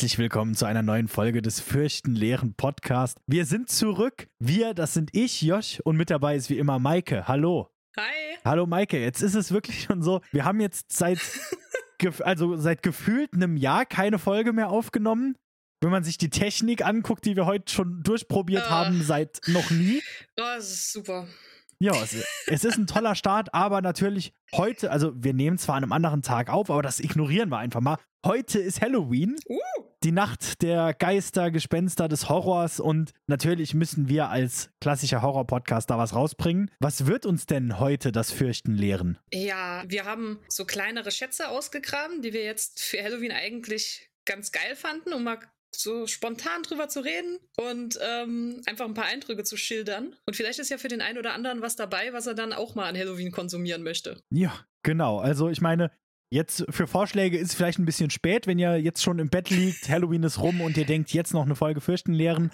Herzlich willkommen zu einer neuen Folge des Fürchtenleeren Podcast. Wir sind zurück. Wir, das sind ich, Josh, und mit dabei ist wie immer Maike. Hallo. Hi. Hallo Maike, jetzt ist es wirklich schon so, wir haben jetzt seit, also seit gefühlt einem Jahr keine Folge mehr aufgenommen. Wenn man sich die Technik anguckt, die wir heute schon durchprobiert Ah. haben, seit noch nie. Oh, das ist super. Ja, es, es ist ein toller Start, aber natürlich heute, also wir nehmen zwar an einem anderen Tag auf, aber das ignorieren wir einfach mal. Heute ist Halloween, Uh, die Nacht der Geister, Gespenster, des Horrors und natürlich müssen wir als klassischer Horror-Podcast da was rausbringen. Was wird uns denn heute das Fürchten lehren? ja, wir haben so kleinere Schätze ausgegraben, die wir jetzt für Halloween eigentlich ganz geil fanden, um mal so spontan drüber zu reden und ähm, einfach ein paar Eindrücke zu schildern. Und vielleicht ist ja für den einen oder anderen was dabei, was er dann auch mal an Halloween konsumieren möchte. Ja, genau. Also ich meine, jetzt für Vorschläge ist es vielleicht ein bisschen spät, wenn ihr jetzt schon im Bett liegt, Halloween ist rum und ihr denkt, jetzt noch eine Folge Fürchten lehren.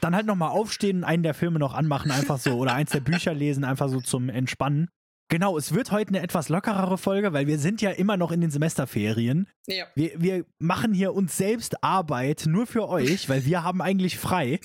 Dann halt nochmal aufstehen und einen der Filme noch anmachen, einfach so. Oder eins der Bücher lesen, einfach so zum Entspannen. Genau, es wird heute eine etwas lockerere Folge, weil wir sind ja immer noch in den Semesterferien. Ja. Wir, wir machen hier uns selbst Arbeit nur für euch, weil wir haben eigentlich frei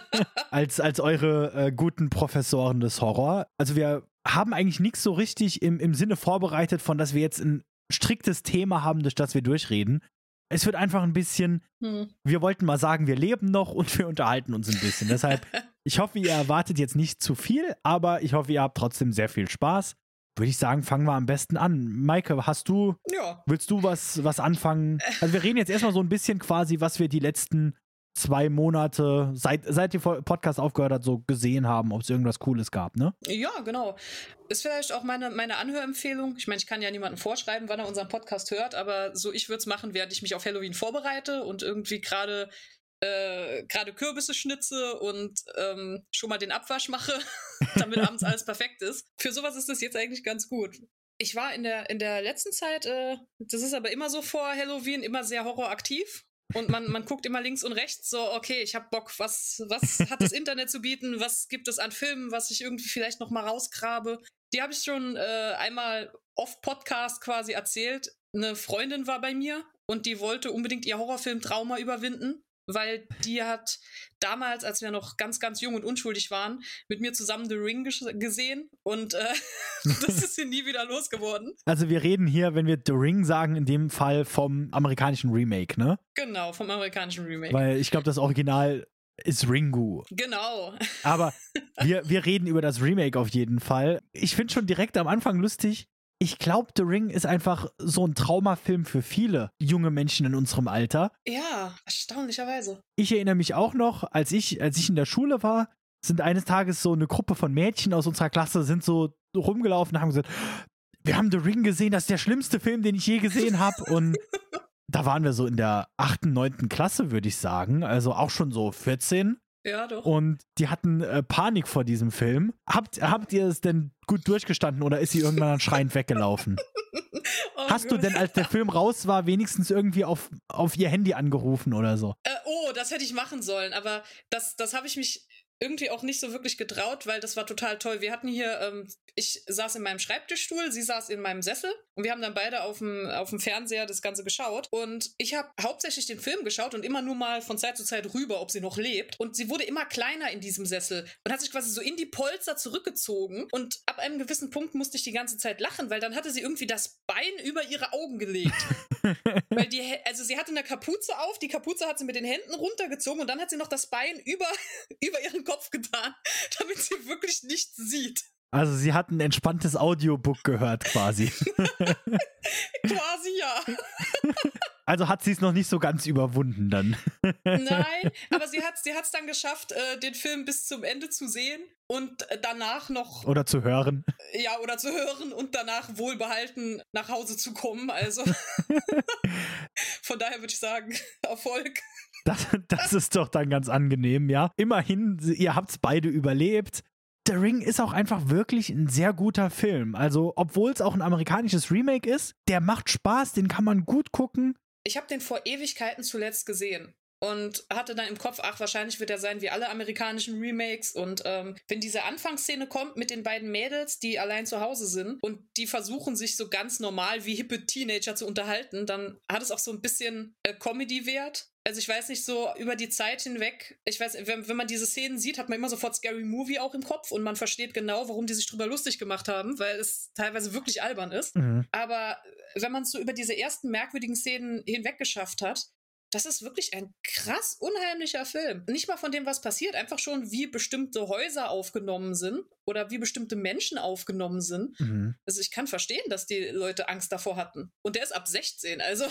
als, als eure äh, guten Professoren des Horror. Also wir haben eigentlich nichts so richtig im, im Sinne vorbereitet, von dass wir jetzt ein striktes Thema haben, durch das wir durchreden. Es wird einfach ein bisschen, Hm. wir wollten mal sagen, wir leben noch und wir unterhalten uns ein bisschen. Deshalb, ich hoffe, ihr erwartet jetzt nicht zu viel, aber ich hoffe, ihr habt trotzdem sehr viel Spaß. Würde ich sagen, fangen wir am besten an. Maike, hast du Ja. Willst du was, was anfangen? Also wir reden jetzt erstmal so ein bisschen quasi, was wir die letzten zwei Monate, seit, seit die Podcast aufgehört hat, so gesehen haben, ob es irgendwas Cooles gab, ne? Ja, genau. Ist vielleicht auch meine, meine Anhörempfehlung. Ich meine, ich kann ja niemandem vorschreiben, wann er unseren Podcast hört, aber so ich würde es machen, während ich mich auf Halloween vorbereite und irgendwie gerade äh, gerade Kürbisse schnitze und ähm, schon mal den Abwasch mache, damit abends alles perfekt ist. Für sowas ist das jetzt eigentlich ganz gut. Ich war in der, in der letzten Zeit, äh, das ist aber immer so vor Halloween, immer sehr horroraktiv. Und man, man guckt immer links und rechts so, okay, ich habe Bock, was, was hat das Internet zu bieten, was gibt es an Filmen, was ich irgendwie vielleicht noch mal rausgrabe. Die habe ich schon äh, einmal off-Podcast quasi erzählt. Eine Freundin war bei mir und die wollte unbedingt ihr Horrorfilm-Trauma überwinden, weil die hat damals, als wir noch ganz, ganz jung und unschuldig waren, mit mir zusammen The Ring ges- gesehen und äh, das ist sie nie wieder losgeworden. Also wir reden hier, wenn wir The Ring sagen, in dem Fall vom amerikanischen Remake, ne? Genau, vom amerikanischen Remake. Weil ich glaube, das Original ist Ringu. genau. Aber wir, wir reden über das Remake auf jeden Fall. Ich finde schon direkt am Anfang lustig. Ich glaube, The Ring ist einfach so ein Traumafilm für viele junge Menschen in unserem Alter. Ja, erstaunlicherweise. ich erinnere mich auch noch, als ich, als ich in der Schule war, sind eines Tages so eine Gruppe von Mädchen aus unserer Klasse sind so rumgelaufen und haben gesagt, wir haben The Ring gesehen, das ist der schlimmste Film, den ich je gesehen habe. Und da waren wir so in der achten, neunten Klasse, würde ich sagen. Also auch schon so 14. Ja, doch. Und die hatten äh, Panik vor diesem Film. Habt, habt ihr es denn gut durchgestanden oder ist sie irgendwann schreiend weggelaufen? Oh Hast du Gott. denn, als der Film raus war, wenigstens irgendwie auf, auf ihr Handy angerufen oder so? Äh, oh, das hätte ich machen sollen, aber das, das habe ich mich irgendwie auch nicht so wirklich getraut, weil das war total toll. Wir hatten hier, ähm, ich saß in meinem Schreibtischstuhl, sie saß in meinem Sessel und wir haben dann beide auf dem, auf dem Fernseher das Ganze geschaut. Und ich habe hauptsächlich den Film geschaut und immer nur mal von Zeit zu Zeit rüber, ob sie noch lebt. Und sie wurde immer kleiner in diesem Sessel und hat sich quasi so in die Polster zurückgezogen. Und ab einem gewissen Punkt musste ich die ganze Zeit lachen, weil dann hatte sie irgendwie das Bein über ihre Augen gelegt. Weil die, also sie hatte eine Kapuze auf, die Kapuze hat sie mit den Händen runtergezogen und dann hat sie noch das Bein über, über ihren Kopf getan, damit sie wirklich nichts sieht. Also sie hat ein entspanntes Audiobook gehört quasi. Quasi ja. Also hat sie es noch nicht so ganz überwunden dann. Nein, aber sie hat sie hat's dann geschafft, äh, den Film bis zum Ende zu sehen und äh, danach noch, Oder zu hören. ja, oder zu hören und danach wohlbehalten nach Hause zu kommen. Also von daher würde ich sagen, Erfolg. Das, das ist doch dann ganz angenehm, ja. Immerhin, ihr habt's beide überlebt. The Ring ist auch einfach wirklich ein sehr guter Film. Also, obwohl es auch ein amerikanisches Remake ist, der macht Spaß, den kann man gut gucken. Ich habe den vor Ewigkeiten zuletzt gesehen. und hatte dann im Kopf, ach, wahrscheinlich wird er sein wie alle amerikanischen Remakes. Und ähm, wenn diese Anfangsszene kommt mit den beiden Mädels, die allein zu Hause sind und die versuchen, sich so ganz normal wie hippe Teenager zu unterhalten, dann hat es auch so ein bisschen äh, Comedy-Wert also ich weiß nicht, so über die Zeit hinweg, ich weiß, wenn, wenn man diese Szenen sieht, hat man immer sofort Scary Movie auch im Kopf und man versteht genau, warum die sich drüber lustig gemacht haben, weil es teilweise wirklich albern ist. Mhm. Aber wenn man es so über diese ersten merkwürdigen Szenen hinweg geschafft hat, das ist wirklich ein krass unheimlicher Film. Nicht mal von dem, was passiert, einfach schon, wie bestimmte Häuser aufgenommen sind oder wie bestimmte Menschen aufgenommen sind. Mhm. Also ich kann verstehen, dass die Leute Angst davor hatten. Und der ist ab 16, also.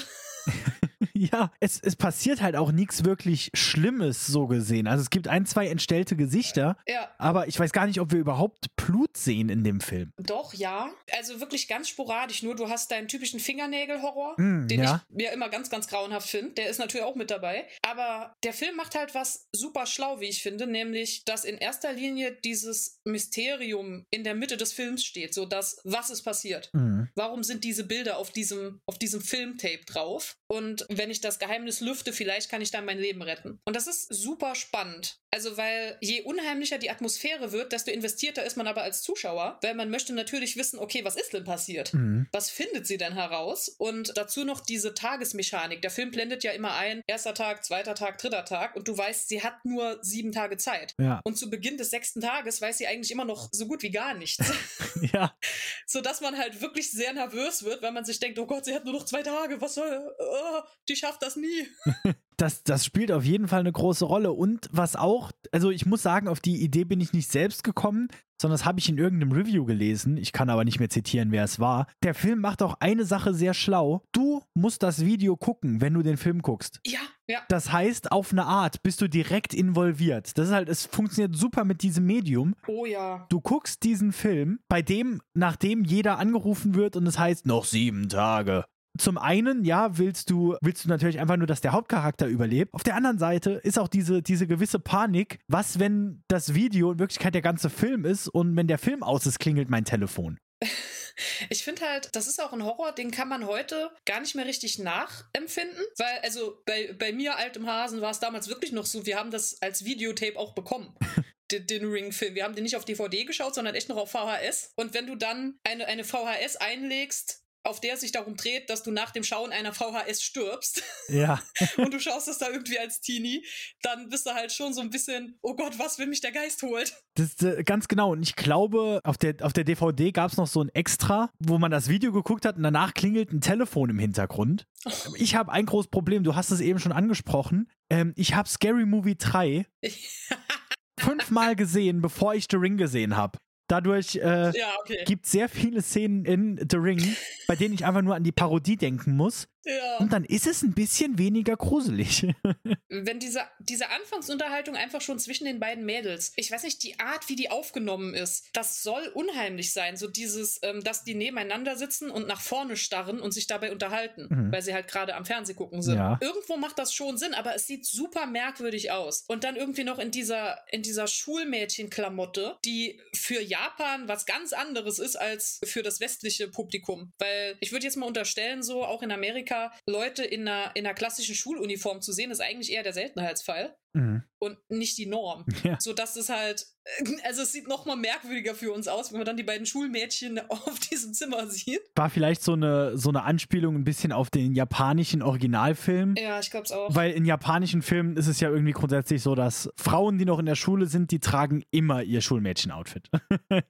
ja, es, es passiert halt auch nichts wirklich Schlimmes so gesehen. Also es gibt ein, zwei entstellte Gesichter, ja. aber ich weiß gar nicht, ob wir überhaupt Blut sehen in dem Film. Doch, ja. Also wirklich ganz sporadisch. Nur du hast deinen typischen Fingernägelhorror, mm, den ja. ich mir immer ganz, ganz grauenhaft finde. Der ist natürlich auch mit dabei. Aber der Film macht halt was super schlau, wie ich finde, nämlich, dass in erster Linie dieses Mysterium in der Mitte des Films steht, so dass was ist passiert? Mm. Warum sind diese Bilder auf diesem auf diesem Filmtape drauf? Und wenn ich das Geheimnis lüfte, vielleicht kann ich dann mein Leben retten. Und das ist super spannend. Also, weil je unheimlicher die Atmosphäre wird, desto investierter ist man aber als Zuschauer, weil man möchte natürlich wissen, okay, was ist denn passiert? Mhm. Was findet sie denn heraus? Und dazu noch diese Tagesmechanik. Der Film blendet ja immer ein, erster Tag, zweiter Tag, dritter Tag und du weißt, sie hat nur sieben Tage Zeit. Ja. Und zu Beginn des sechsten Tages weiß sie eigentlich immer noch so gut wie gar nichts. ja. Sodass man halt wirklich sehr nervös wird, weil man sich denkt, oh Gott, sie hat nur noch zwei Tage, was soll, oh, die schafft das nie. das, das spielt auf jeden Fall eine große Rolle. Und was auch, also ich muss sagen, auf die Idee bin ich nicht selbst gekommen, sondern das habe ich in irgendeinem Review gelesen. Ich kann aber nicht mehr zitieren, wer es war. Der Film macht auch eine Sache sehr schlau. Du musst das Video gucken, wenn du den Film guckst. Ja, ja. Das heißt, auf eine Art bist du direkt involviert. Das ist halt, es funktioniert super mit diesem Medium. Oh ja. Du guckst diesen Film, bei dem, nachdem jeder angerufen wird und es heißt, noch sieben Tage zum einen, ja, willst du, willst du natürlich einfach nur, dass der Hauptcharakter überlebt. Auf der anderen Seite ist auch diese, diese gewisse Panik, was, wenn das Video in Wirklichkeit der ganze Film ist und wenn der Film aus ist, klingelt mein Telefon. Ich finde halt, das ist auch ein Horror, den kann man heute gar nicht mehr richtig nachempfinden, weil, also bei, bei mir, altem Hasen, war es damals wirklich noch so, wir haben das als Videotape auch bekommen. den, den Ring-Film. Wir haben den nicht auf DVD geschaut, sondern echt noch auf VHS. Und wenn du dann eine, eine VHS einlegst, auf der es sich darum dreht, dass du nach dem Schauen einer VHS stirbst. Ja. und du schaust das da irgendwie als Teenie, dann bist du halt schon so ein bisschen, oh Gott, was, wenn mich der Geist holt? Das äh, ganz genau. Und ich glaube, auf der, auf der DVD gab es noch so ein Extra, wo man das Video geguckt hat und danach klingelt ein Telefon im Hintergrund. Ich habe ein großes Problem, du hast es eben schon angesprochen. Ähm, ich habe Scary Movie 3 fünfmal gesehen, bevor ich The Ring gesehen habe. Dadurch äh, ja, okay. gibt es sehr viele Szenen in The Ring, bei denen ich einfach nur an die Parodie denken muss. Ja. Und dann ist es ein bisschen weniger gruselig. Wenn diese, diese Anfangsunterhaltung einfach schon zwischen den beiden Mädels, ich weiß nicht, die Art, wie die aufgenommen ist, das soll unheimlich sein. So dieses, ähm, dass die nebeneinander sitzen und nach vorne starren und sich dabei unterhalten, mhm. weil sie halt gerade am Fernseh gucken sind. Ja. Irgendwo macht das schon Sinn, aber es sieht super merkwürdig aus. Und dann irgendwie noch in dieser, in dieser Schulmädchenklamotte, die für Japan was ganz anderes ist als für das westliche Publikum. Weil ich würde jetzt mal unterstellen, so auch in Amerika, Amerika Leute in einer, in einer klassischen Schuluniform zu sehen, ist eigentlich eher der Seltenheitsfall mhm. und nicht die Norm. Ja. So dass es halt, also es sieht noch mal merkwürdiger für uns aus, wenn man dann die beiden Schulmädchen auf diesem Zimmer sieht. War vielleicht so eine, so eine Anspielung ein bisschen auf den japanischen Originalfilm. Ja, ich glaube es auch. Weil in japanischen Filmen ist es ja irgendwie grundsätzlich so, dass Frauen, die noch in der Schule sind, die tragen immer ihr Schulmädchen-Outfit.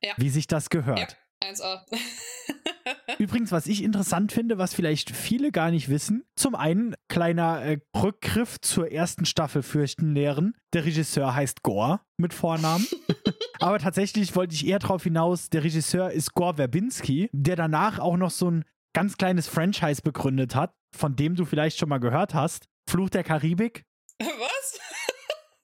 Ja. Wie sich das gehört. Ja, 1A. Übrigens, was ich interessant finde, was vielleicht viele gar nicht wissen, zum einen kleiner äh, Rückgriff zur ersten Staffel Fürchten lehren. Der Regisseur heißt Gore mit Vornamen. Aber tatsächlich wollte ich eher darauf hinaus, der Regisseur ist Gore Verbinski, der danach auch noch so ein ganz kleines Franchise begründet hat, von dem du vielleicht schon mal gehört hast. Fluch der Karibik. Was?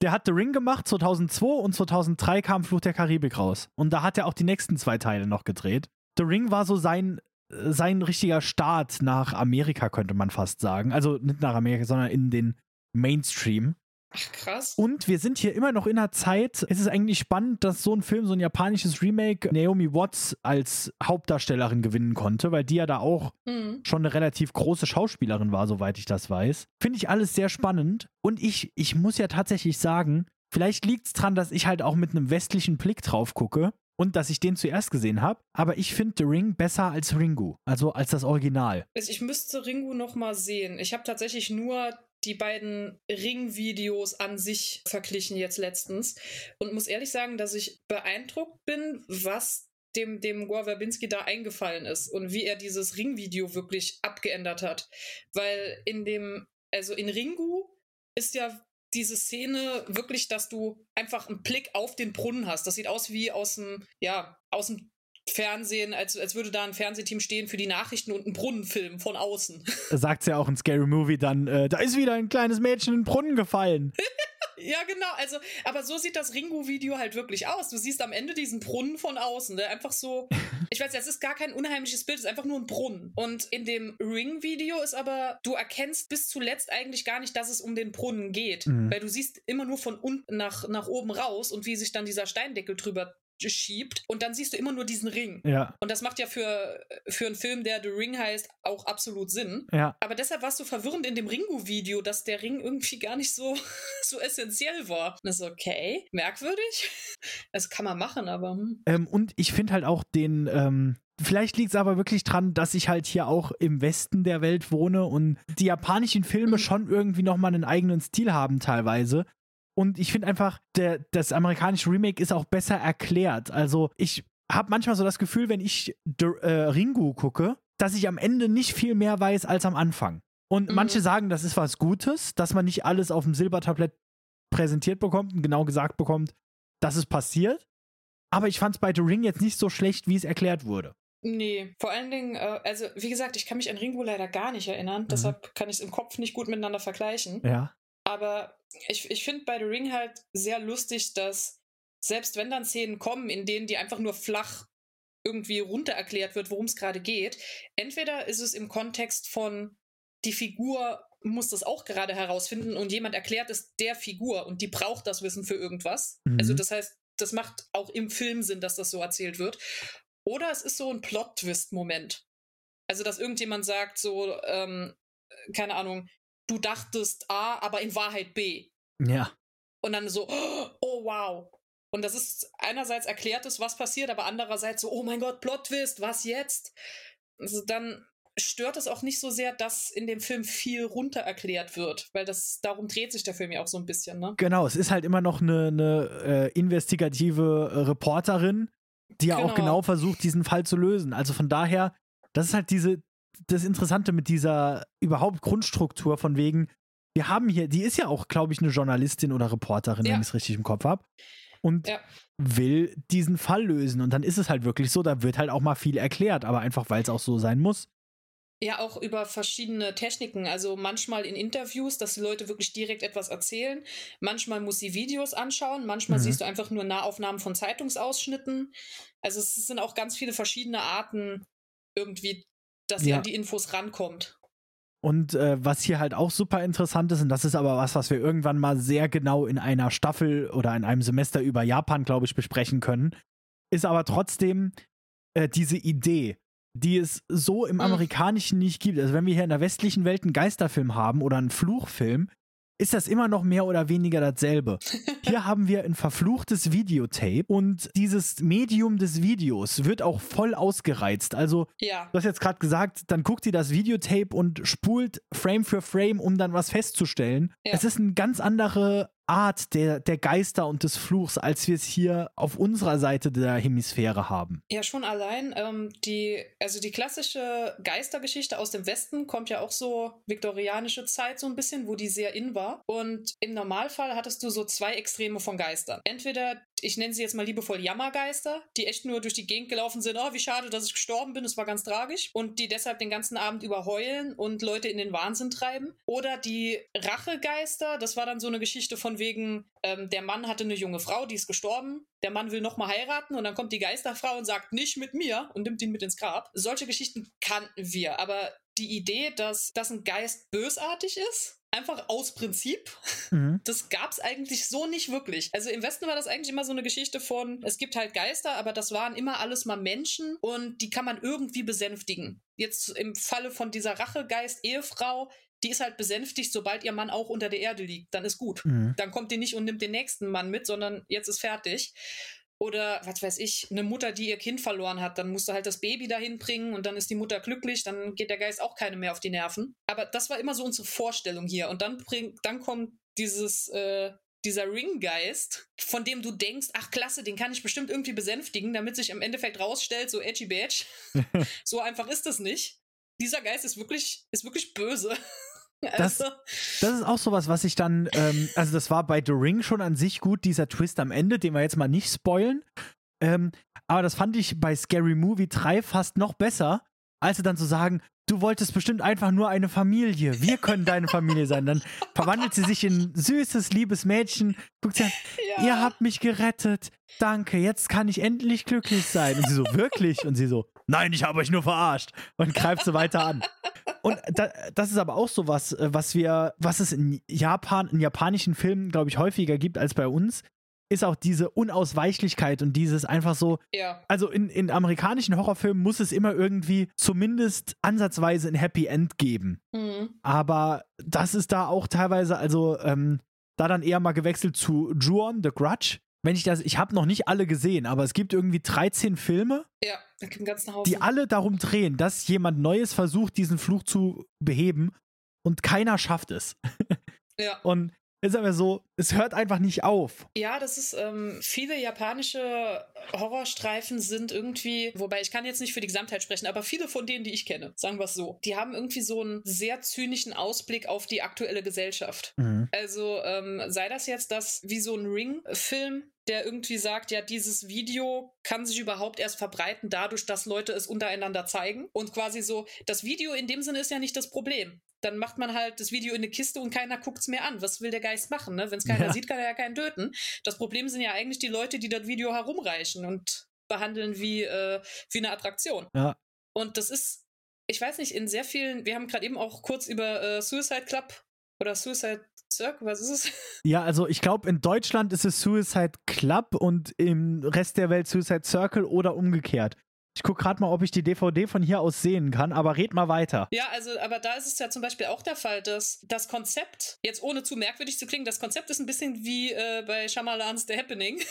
Der hat The Ring gemacht 2002 und 2003 kam Fluch der Karibik raus. Und da hat er auch die nächsten zwei Teile noch gedreht. The Ring war so sein sein richtiger Start nach Amerika, könnte man fast sagen. Also nicht nach Amerika, sondern in den Mainstream. Ach, krass. Und wir sind hier immer noch in einer Zeit, es ist eigentlich spannend, dass so ein Film, so ein japanisches Remake, Naomi Watts als Hauptdarstellerin gewinnen konnte, weil die ja da auch Mhm. schon eine relativ große Schauspielerin war, soweit ich das weiß. Finde ich alles sehr spannend. Und ich, ich muss ja tatsächlich sagen, vielleicht liegt es dran, dass ich halt auch mit einem westlichen Blick drauf gucke und dass ich den zuerst gesehen habe. Aber ich finde The Ring besser als Ringu, also als das Original. Also ich müsste Ringu noch mal sehen. Ich habe tatsächlich nur die beiden Ring-Videos an sich verglichen jetzt letztens und muss ehrlich sagen, dass ich beeindruckt bin, was dem, dem Gore Verbinski da eingefallen ist und wie er dieses Ring-Video wirklich abgeändert hat. Weil in dem, also in Ringu ist ja diese Szene wirklich, dass du einfach einen Blick auf den Brunnen hast. Das sieht aus wie aus dem, ja, aus dem Fernsehen, als, als würde da ein Fernsehteam stehen für die Nachrichten und einen Brunnenfilm von außen. Sagt ja auch in Scary Movie dann, äh, da ist wieder ein kleines Mädchen in den Brunnen gefallen. Ja, genau. Also, aber so sieht das Ringu-Video halt wirklich aus. Du siehst am Ende diesen Brunnen von außen, der einfach so. Ich weiß, es ist gar kein unheimliches Bild, es ist einfach nur ein Brunnen. Und in dem Ring-Video ist aber, du erkennst bis zuletzt eigentlich gar nicht, dass es um den Brunnen geht. Mhm. Weil du siehst immer nur von unten nach, nach oben raus und wie sich dann dieser Steindeckel drüber schiebt. Und dann siehst du immer nur diesen Ring. Ja, Und das macht ja für, für einen Film, der The Ring heißt, auch absolut Sinn. ja. Aber deshalb war es so verwirrend in dem Ringu-Video, dass der Ring irgendwie gar nicht so, so essentiell war. Und das ist okay, merkwürdig. Das kann man machen, aber. Hm. Ähm, und ich finde halt auch den, ähm, vielleicht liegt es aber wirklich dran, dass ich halt hier auch im Westen der Welt wohne und die japanischen Filme Mhm. schon irgendwie nochmal einen eigenen Stil haben teilweise. Und ich finde einfach, der, das amerikanische Remake ist auch besser erklärt. Also ich habe manchmal so das Gefühl, wenn ich The, äh, Ringu gucke, dass ich am Ende nicht viel mehr weiß als am Anfang. Und Mhm. manche sagen, das ist was Gutes, dass man nicht alles auf dem Silbertablett präsentiert bekommt und genau gesagt bekommt, dass es passiert. Aber ich fand es bei The Ring jetzt nicht so schlecht, wie es erklärt wurde. Nee, vor allen Dingen, äh, also wie gesagt, ich kann mich an Ringu leider gar nicht erinnern. Deshalb kann ich es im Kopf nicht gut miteinander vergleichen. Ja. Aber ich, ich finde bei The Ring halt sehr lustig, dass selbst wenn dann Szenen kommen, in denen die einfach nur flach irgendwie runter erklärt wird, worum es gerade geht, entweder ist es im Kontext von die Figur muss das auch gerade herausfinden und jemand erklärt es der Figur und die braucht das Wissen für irgendwas. Mhm. Also das heißt, das macht auch im Film Sinn, dass das so erzählt wird. Oder es ist so ein Plot-Twist-Moment. Also, dass irgendjemand sagt, so, ähm, keine Ahnung, du dachtest A, aber in Wahrheit B. Ja. Und dann so, oh wow. Und das ist einerseits erklärt ist, was passiert, aber andererseits so, oh mein Gott, Plot-Twist, was jetzt? Also dann stört es auch nicht so sehr, dass in dem Film viel runter erklärt wird, weil das darum dreht sich der Film ja auch so ein bisschen, ne? Genau, es ist halt immer noch eine, eine äh, investigative äh, Reporterin, die ja auch Genau. genau versucht, diesen Fall zu lösen. Also von daher, das ist halt diese, das Interessante mit dieser überhaupt Grundstruktur von wegen, wir haben hier, die ist ja auch, glaube ich, eine Journalistin oder Reporterin, Ja. wenn ich es richtig im Kopf habe. Und Ja. will diesen Fall lösen. Und dann ist es halt wirklich so, da wird halt auch mal viel erklärt, aber einfach, weil es auch so sein muss. Ja, auch über verschiedene Techniken. Also manchmal in Interviews, dass die Leute wirklich direkt etwas erzählen. Manchmal muss sie Videos anschauen. Manchmal Mhm. siehst du einfach nur Nahaufnahmen von Zeitungsausschnitten. Also es sind auch ganz viele verschiedene Arten irgendwie, dass Ja. an die Infos rankommt. Und äh, was hier halt auch super interessant ist, und das ist aber was, was wir irgendwann mal sehr genau in einer Staffel oder in einem Semester über Japan, glaube ich, besprechen können, ist aber trotzdem äh, diese Idee, die es so im Mhm. Amerikanischen nicht gibt. Also wenn wir hier in der westlichen Welt einen Geisterfilm haben oder einen Fluchfilm, ist das immer noch mehr oder weniger dasselbe. Hier haben wir ein verfluchtes Videotape und dieses Medium des Videos wird auch voll ausgereizt. Also Ja. Du hast jetzt gerade gesagt, dann guckt sie das Videotape und spult Frame für Frame, um dann was festzustellen. Ja. Es ist eine ganz andere Art der, der Geister und des Fluchs, als wir es hier auf unserer Seite der Hemisphäre haben. Ja, schon allein. Ähm, die, also die klassische Geistergeschichte aus dem Westen kommt ja auch so viktorianische Zeit so ein bisschen, wo die sehr in war. Und im Normalfall hattest du so zwei Extreme von Geistern. Entweder, ich nenne sie jetzt mal liebevoll Jammergeister, die echt nur durch die Gegend gelaufen sind, oh, wie schade, dass ich gestorben bin, es war ganz tragisch. Und die deshalb den ganzen Abend über heulen und Leute in den Wahnsinn treiben. Oder die Rachegeister, das war dann so eine Geschichte von wegen, ähm, der Mann hatte eine junge Frau, die ist gestorben, der Mann will nochmal heiraten und dann kommt die Geisterfrau und sagt, nicht mit mir und nimmt ihn mit ins Grab. Solche Geschichten kannten wir, aber die Idee, dass, dass ein Geist bösartig ist. Einfach aus Prinzip. Mhm. Das gab's eigentlich so nicht wirklich. Also im Westen war das eigentlich immer so eine Geschichte von, es gibt halt Geister, aber das waren immer alles mal Menschen und die kann man irgendwie besänftigen. Jetzt im Falle von dieser Rachegeist-Ehefrau, die ist halt besänftigt, sobald ihr Mann auch unter der Erde liegt. Dann ist gut. Mhm. Dann kommt die nicht und nimmt den nächsten Mann mit, sondern jetzt ist fertig. Oder was weiß ich, eine Mutter, die ihr Kind verloren hat, dann musst du halt das Baby dahin bringen und dann ist die Mutter glücklich, dann geht der Geist auch keine mehr auf die Nerven. Aber das war immer so unsere Vorstellung hier. Und dann bring, dann kommt dieses, äh, dieser Ringgeist, von dem du denkst, ach klasse, den kann ich bestimmt irgendwie besänftigen, damit sich im Endeffekt rausstellt, so edgy badge. so einfach ist das nicht. Dieser Geist ist wirklich, ist wirklich böse. Das- Also, Das ist auch sowas, was ich dann, ähm, also das war bei The Ring schon an sich gut, dieser Twist am Ende, den wir jetzt mal nicht spoilen. Ähm, aber das fand ich bei Scary Movie 3 fast noch besser, als sie dann zu sagen, du wolltest bestimmt einfach nur eine Familie. Wir können deine Familie sein. Dann verwandelt sie sich in süßes, liebes Mädchen, guckt sie an, ja. ihr habt mich gerettet. Danke, jetzt kann ich endlich glücklich sein. Und sie so, wirklich? Und sie so, nein, ich habe euch nur verarscht. Und greift sie weiter an. Und da, das ist aber auch so was, äh, was wir, was es in Japan, in japanischen Filmen, glaube ich, häufiger gibt als bei uns, ist auch diese Unausweichlichkeit und dieses einfach so, ja. also in, in amerikanischen Horrorfilmen muss es immer irgendwie zumindest ansatzweise ein Happy End geben. Mhm. Aber das ist da auch teilweise, also ähm, da dann eher mal gewechselt zu Ju-On, The Grudge. Wenn ich das, ich habe noch nicht alle gesehen, aber es gibt irgendwie 13 Filme, Ja, die alle darum drehen, dass jemand Neues versucht, diesen Fluch zu beheben und keiner schafft es. ja. Und ist aber so, es hört einfach nicht auf. Ja, das ist, ähm, viele japanische Horrorstreifen sind irgendwie, wobei ich kann jetzt nicht für die Gesamtheit sprechen, aber viele von denen, die ich kenne, sagen wir es so, die haben irgendwie so einen sehr zynischen Ausblick auf die aktuelle Gesellschaft. Also ähm, sei das jetzt das wie so ein Ring-Film, der irgendwie sagt, ja, dieses Video kann sich überhaupt erst verbreiten dadurch, dass Leute es untereinander zeigen. Und quasi so, das Video in dem Sinne ist ja nicht das Problem. Dann macht man halt das Video in eine Kiste und keiner guckt es mehr an. Was will der Geist machen? Ne? Wenn es keiner Ja. sieht, kann er ja keinen töten. Das Problem sind ja eigentlich die Leute, die das Video herumreichen und behandeln wie, äh, wie eine Attraktion. Ja. Und das ist, ich weiß nicht, in sehr vielen, wir haben gerade eben auch kurz über äh, Suicide Club oder Suicide Circle, was ist es? Ja, also ich glaube, in Deutschland ist es Suicide Club und im Rest der Welt Suicide Circle oder umgekehrt. Ich gucke gerade mal, ob ich die DVD von hier aus sehen kann, aber red mal weiter. Ja, also, aber da ist es ja zum Beispiel auch der Fall, dass das Konzept, jetzt ohne zu merkwürdig zu klingen, das Konzept ist ein bisschen wie äh, bei Shyamalans The Happening.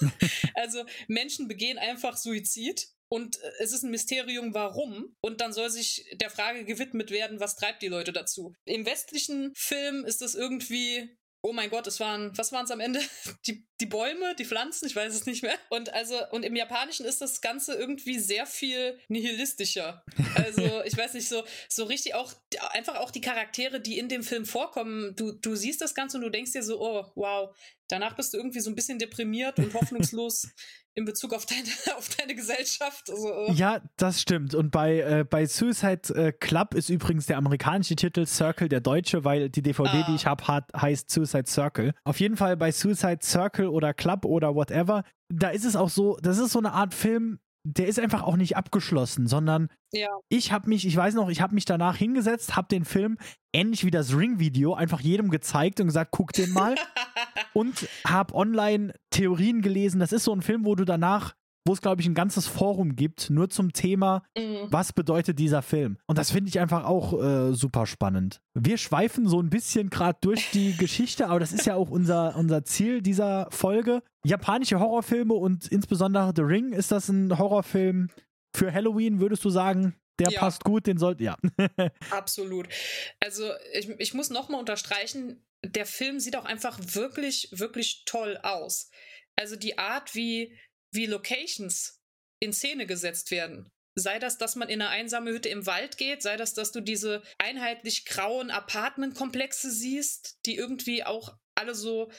also Menschen begehen einfach Suizid und äh, es ist ein Mysterium, warum. Und dann soll sich der Frage gewidmet werden, was treibt die Leute dazu. Im westlichen Film ist es irgendwie. Oh mein Gott, es waren, was waren es am Ende? Die, die Bäume, die Pflanzen, ich weiß es nicht mehr. Und also, und im Japanischen ist das Ganze irgendwie sehr viel nihilistischer. Also, ich weiß nicht, so, so richtig auch, einfach auch die Charaktere, die in dem Film vorkommen, du, du siehst das Ganze und du denkst dir so, oh, wow. Danach bist du irgendwie so ein bisschen deprimiert und hoffnungslos in Bezug auf deine, auf deine Gesellschaft. Also, äh, Ja, das stimmt. Und bei, äh, bei Suicide äh, Club ist übrigens der amerikanische Titel Circle der deutsche, weil die DVD, Ah. die ich habe, hat, heißt Suicide Circle. Auf jeden Fall bei Suicide Circle oder Club oder whatever, da ist es auch so, das ist so eine Art Film, der ist einfach auch nicht abgeschlossen, sondern Ja. ich habe mich, ich weiß noch, ich habe mich danach hingesetzt, habe den Film ähnlich wie das Ring-Video einfach jedem gezeigt und gesagt, guck den mal und habe online Theorien gelesen. Das ist so ein Film, wo du danach, wo es glaube ich ein ganzes Forum gibt, nur zum Thema, Mhm. was bedeutet dieser Film. Und das finde ich einfach auch äh, super spannend. Wir schweifen so ein bisschen gerade durch die Geschichte, aber das ist ja auch unser, unser Ziel dieser Folge. Japanische Horrorfilme und insbesondere The Ring, ist das ein Horrorfilm für Halloween, würdest du sagen? Der Ja. passt gut, den sollte, ja. Absolut. Also ich, ich muss nochmal unterstreichen, der Film sieht auch einfach wirklich, wirklich toll aus. Also die Art, wie, wie Locations in Szene gesetzt werden. Sei das, dass man in eine einsame Hütte im Wald geht, sei das, dass du diese einheitlich grauen Apartmentkomplexe siehst, die irgendwie auch alle so,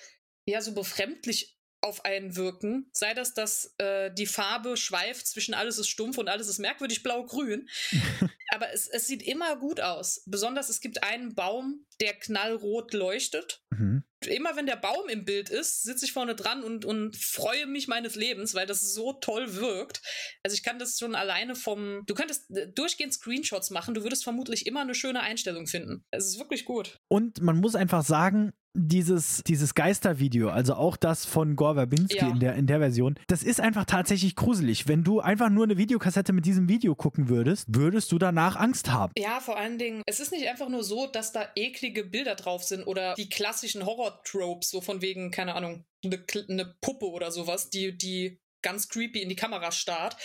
ja, so befremdlich auf einen wirken. Sei das, dass äh, die Farbe schweift zwischen alles ist stumpf und alles ist merkwürdig blau-grün. Aber es, es sieht immer gut aus. Besonders es gibt einen Baum, der knallrot leuchtet. Mhm. Immer wenn der Baum im Bild ist, sitze ich vorne dran und, und freue mich meines Lebens, weil das so toll wirkt. Also ich kann das schon alleine vom. Du könntest äh, durchgehend Screenshots machen, du würdest vermutlich immer eine schöne Einstellung finden. Es ist wirklich gut. Und man muss einfach sagen, dieses, dieses Geistervideo, also auch das von Gore Verbinski ja. in, der, in der Version, das ist einfach tatsächlich gruselig. Wenn du einfach nur eine Videokassette mit diesem Video gucken würdest, würdest du danach Angst haben. Ja, vor allen Dingen, es ist nicht einfach nur so, dass da eklige Bilder drauf sind oder die klassischen Horror-Tropes, so von wegen, keine Ahnung, eine, eine Puppe oder sowas, die, die ganz creepy in die Kamera starrt,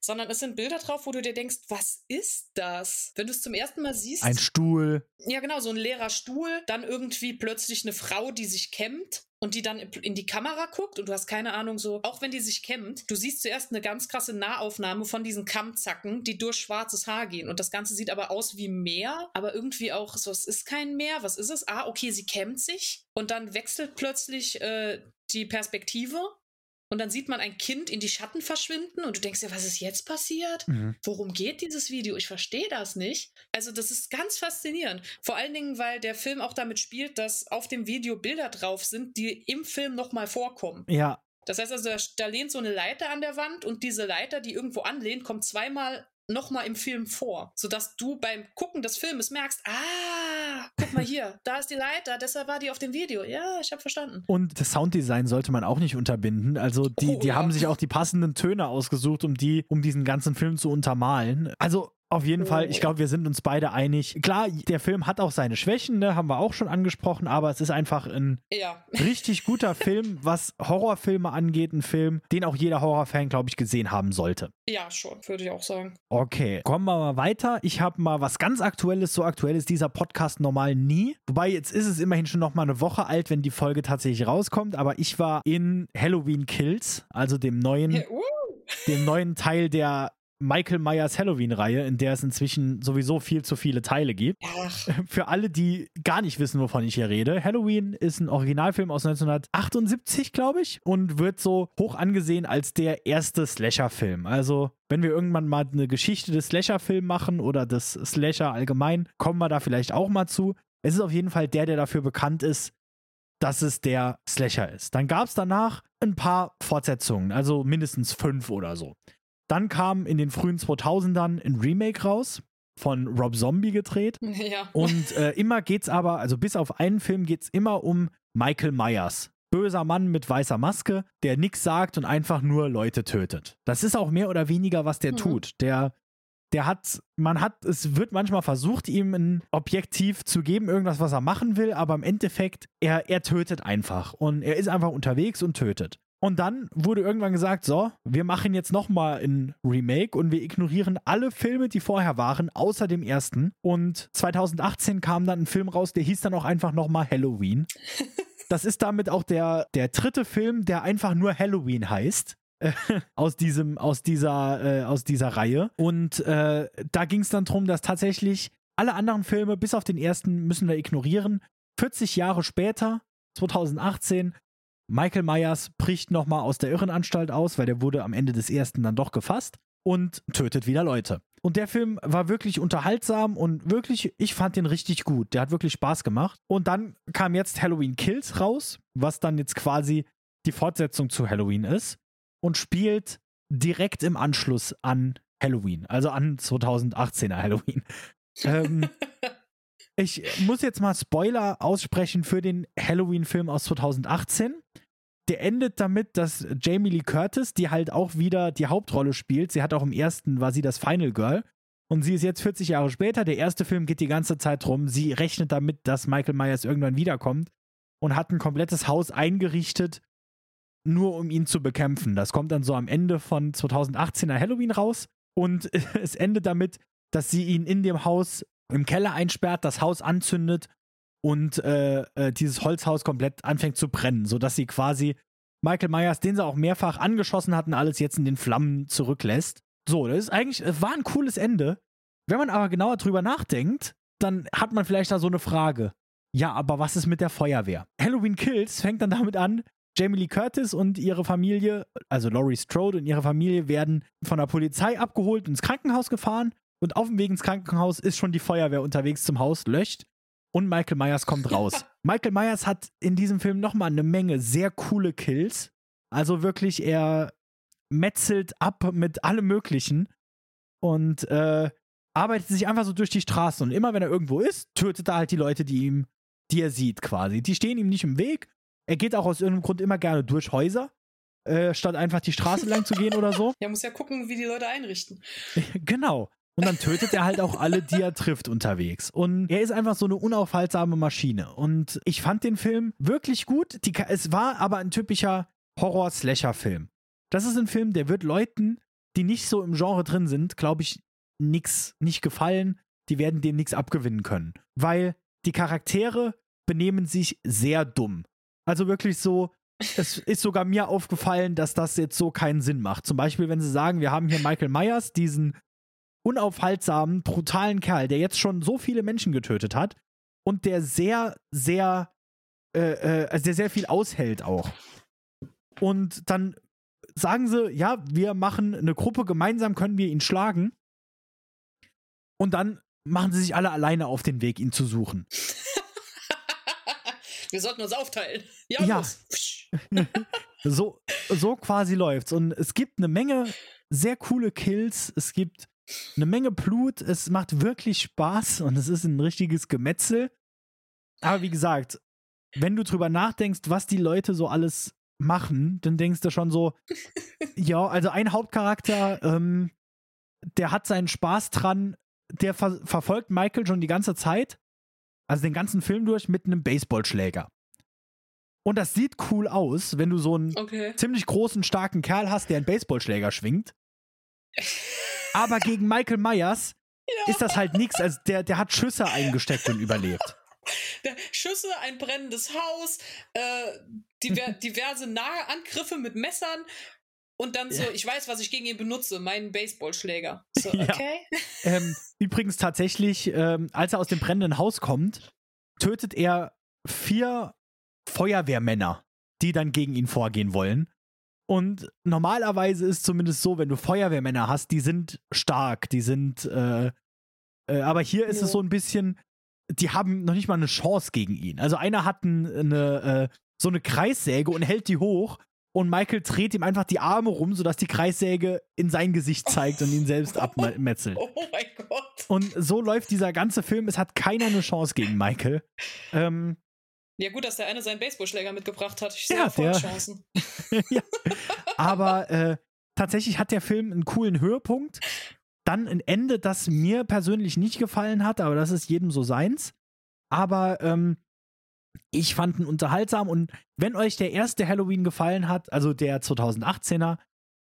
sondern es sind Bilder drauf, wo du dir denkst, was ist das? Wenn du es zum ersten Mal siehst. Ein Stuhl. Ja, genau, so ein leerer Stuhl, dann irgendwie plötzlich eine Frau, die sich kämmt und die dann in die Kamera guckt und du hast keine Ahnung so, auch wenn die sich kämmt, du siehst zuerst eine ganz krasse Nahaufnahme von diesen Kammzacken, die durch schwarzes Haar gehen und das Ganze sieht aber aus wie Meer, aber irgendwie auch so, es ist kein Meer, was ist es? Ah, okay, sie kämmt sich und dann wechselt plötzlich äh, die Perspektive und dann sieht man ein Kind in die Schatten verschwinden und du denkst dir, was ist jetzt passiert? Mhm. Worum geht dieses Video? Ich verstehe das nicht. Also das ist ganz faszinierend. Vor allen Dingen, weil der Film auch damit spielt, dass auf dem Video Bilder drauf sind, die im Film nochmal vorkommen. Ja. Das heißt also, da, da lehnt so eine Leiter an der Wand und diese Leiter, die irgendwo anlehnt, kommt zweimal nochmal im Film vor, sodass du beim Gucken des Filmes merkst, ah, guck mal hier, da ist die Leiter, deshalb war die auf dem Video. Ja, ich habe verstanden. Und das Sounddesign sollte man auch nicht unterbinden. Also die, oh, die ja. haben sich auch die passenden Töne ausgesucht, um die, um diesen ganzen Film zu untermalen. Also auf jeden Fall, ich oh. glaube, wir sind uns beide einig. Klar, der Film hat auch seine Schwächen, ne, haben wir auch schon angesprochen, aber es ist einfach ein ja. richtig guter Film, was Horrorfilme angeht, ein Film, den auch jeder Horrorfan, glaube ich, gesehen haben sollte. Ja, schon, würde ich auch sagen. Okay, kommen wir mal weiter. Ich habe mal was ganz Aktuelles, so aktuell ist dieser Podcast normal nie. Wobei, jetzt ist es immerhin schon noch mal eine Woche alt, wenn die Folge tatsächlich rauskommt, aber ich war in Halloween Kills, also dem neuen, uh. dem neuen Teil der Michael Myers Halloween-Reihe, in der es inzwischen sowieso viel zu viele Teile gibt. Ach. Für alle, die gar nicht wissen, wovon ich hier rede, Halloween ist ein Originalfilm aus 1978, glaube ich, und wird so hoch angesehen als der erste Slasher-Film. Also, wenn wir irgendwann mal eine Geschichte des Slasher-Films machen oder des Slasher allgemein, kommen wir da vielleicht auch mal zu. Es ist auf jeden Fall der, der dafür bekannt ist, dass es der Slasher ist. Dann gab es danach ein paar Fortsetzungen, also mindestens fünf oder so. Dann kam in den frühen 2000ern ein Remake raus, von Rob Zombie gedreht. Ja. Und äh, immer geht's aber, also bis auf einen Film geht's immer um Michael Myers. Böser Mann mit weißer Maske, der nichts sagt und einfach nur Leute tötet. Das ist auch mehr oder weniger, was der mhm. tut. Der, der hat, man hat, es wird manchmal versucht, ihm ein Objektiv zu geben, irgendwas, was er machen will, aber im Endeffekt, er, er tötet einfach. Und er ist einfach unterwegs und tötet. Und dann wurde irgendwann gesagt, so, wir machen jetzt nochmal ein Remake und wir ignorieren alle Filme, die vorher waren, außer dem ersten. Und 2018 kam dann ein Film raus, der hieß dann auch einfach nochmal Halloween. Das ist damit auch der, der dritte Film, der einfach nur Halloween heißt. aus diesem, aus dieser, äh, aus dieser Reihe. Und äh, da ging es dann darum, dass tatsächlich alle anderen Filme, bis auf den ersten, müssen wir ignorieren. 40 Jahre später, 2018, Michael Myers bricht nochmal aus der Irrenanstalt aus, weil der wurde am Ende des ersten dann doch gefasst und tötet wieder Leute. Und der Film war wirklich unterhaltsam und wirklich, ich fand den richtig gut. Der hat wirklich Spaß gemacht. Und dann kam jetzt Halloween Kills raus, was dann jetzt quasi die Fortsetzung zu Halloween ist und spielt direkt im Anschluss an Halloween, also an 2018er Halloween. ähm, ich muss jetzt mal Spoiler aussprechen für den Halloween-Film aus 2018 der endet damit, dass Jamie Lee Curtis, die halt auch wieder die Hauptrolle spielt, sie hat auch im ersten, war sie das Final Girl. Und sie ist jetzt 40 Jahre später. Der erste Film geht die ganze Zeit rum. Sie rechnet damit, dass Michael Myers irgendwann wiederkommt und hat ein komplettes Haus eingerichtet, nur um ihn zu bekämpfen. Das kommt dann so am Ende von 2018er Halloween raus. Und es endet damit, dass sie ihn in dem Haus im Keller einsperrt, das Haus anzündet und äh, äh, dieses Holzhaus komplett anfängt zu brennen, sodass sie quasi Michael Myers, den sie auch mehrfach angeschossen hatten, alles jetzt in den Flammen zurücklässt. So, das ist eigentlich, es war ein cooles Ende. Wenn man aber genauer drüber nachdenkt, dann hat man vielleicht da so eine Frage. Ja, aber was ist mit der Feuerwehr? Halloween Kills fängt dann damit an, Jamie Lee Curtis und ihre Familie, also Laurie Strode und ihre Familie, werden von der Polizei abgeholt ins Krankenhaus gefahren. Und auf dem Weg ins Krankenhaus ist schon die Feuerwehr unterwegs zum Haus, löscht. Und Michael Myers kommt raus. Michael Myers hat in diesem Film nochmal eine Menge sehr coole Kills. Also wirklich, er metzelt ab mit allem Möglichen und äh, arbeitet sich einfach so durch die Straßen. Und immer wenn er irgendwo ist, tötet er halt die Leute, die ihm, die er sieht, quasi. Die stehen ihm nicht im Weg. Er geht auch aus irgendeinem Grund immer gerne durch Häuser, äh, statt einfach die Straße lang zu gehen oder so. Er muss ja gucken, wie die Leute einrichten. genau. Und dann tötet er halt auch alle, die er trifft unterwegs. Und er ist einfach so eine unaufhaltsame Maschine. Und ich fand den Film wirklich gut. Die, es war aber ein typischer Horror-Slasher-Film. Das ist ein Film, der wird Leuten, die nicht so im Genre drin sind, glaube ich, nix nicht gefallen. Die werden dem nichts abgewinnen können. Weil die Charaktere benehmen sich sehr dumm. Also wirklich so, es ist sogar mir aufgefallen, dass das jetzt so keinen Sinn macht. Zum Beispiel, wenn sie sagen, wir haben hier Michael Myers, diesen unaufhaltsamen, brutalen Kerl, der jetzt schon so viele Menschen getötet hat und der sehr, sehr, äh, äh, also der sehr viel aushält auch. Und dann sagen sie, ja, wir machen eine Gruppe, gemeinsam können wir ihn schlagen. Und dann machen sie sich alle alleine auf den Weg, ihn zu suchen. wir sollten uns aufteilen. Ja, ja. so, so quasi läuft's. Und es gibt eine Menge sehr coole Kills. Es gibt eine Menge Blut. Es macht wirklich Spaß und es ist ein richtiges Gemetzel. Aber wie gesagt, wenn du drüber nachdenkst, was die Leute so alles machen, dann denkst du schon so, ja, also ein Hauptcharakter, ähm, der hat seinen Spaß dran, der ver verfolgt Michael schon die ganze Zeit, also den ganzen Film durch, mit einem Baseballschläger. Und das sieht cool aus, wenn du so einen okay. ziemlich großen, starken Kerl hast, der einen Baseballschläger schwingt. Aber gegen Michael Myers ja. ist das halt nichts. Also der, der hat Schüsse eingesteckt und überlebt. Schüsse, ein brennendes Haus, äh, diver diverse nahe Angriffe mit Messern und dann so, ja. ich weiß, was ich gegen ihn benutze, meinen Baseballschläger. So, okay. Ja. Ähm, übrigens tatsächlich, ähm, als er aus dem brennenden Haus kommt, tötet er vier Feuerwehrmänner, die dann gegen ihn vorgehen wollen. Und normalerweise ist zumindest so, wenn du Feuerwehrmänner hast, die sind stark, die sind, äh, äh, aber hier ist ja. es so ein bisschen, die haben noch nicht mal eine Chance gegen ihn. Also einer hat eine, äh, so eine Kreissäge und hält die hoch und Michael dreht ihm einfach die Arme rum, sodass die Kreissäge in sein Gesicht zeigt und ihn selbst abmetzelt. Oh mein Gott. Und so läuft dieser ganze Film. Es hat keiner eine Chance gegen Michael. Ähm, ja, gut, dass der eine seinen Baseballschläger mitgebracht hat. Ich sehe ja, voll der, Chancen. ja. Aber äh, tatsächlich hat der Film einen coolen Höhepunkt. Dann ein Ende, das mir persönlich nicht gefallen hat, aber das ist jedem so seins. Aber ähm, ich fand ihn unterhaltsam und wenn euch der erste Halloween gefallen hat, also der 2018er,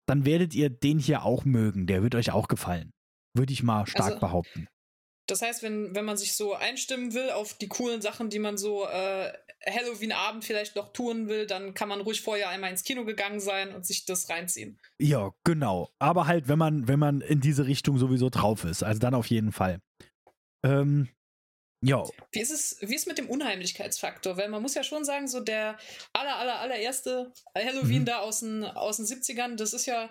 dann werdet ihr den hier auch mögen. Der wird euch auch gefallen. Würde ich mal stark also, behaupten. Das heißt, wenn, wenn man sich so einstimmen will auf die coolen Sachen, die man so äh, Halloween-Abend vielleicht noch tun will, dann kann man ruhig vorher einmal ins Kino gegangen sein und sich das reinziehen. Ja, genau. Aber halt, wenn man, wenn man in diese Richtung sowieso drauf ist. Also dann auf jeden Fall. Ähm, ja. Wie ist es, wie ist mit dem Unheimlichkeitsfaktor? Weil man muss ja schon sagen, so der aller, aller, allererste Halloween mhm. da aus den, aus den 70ern, das ist ja,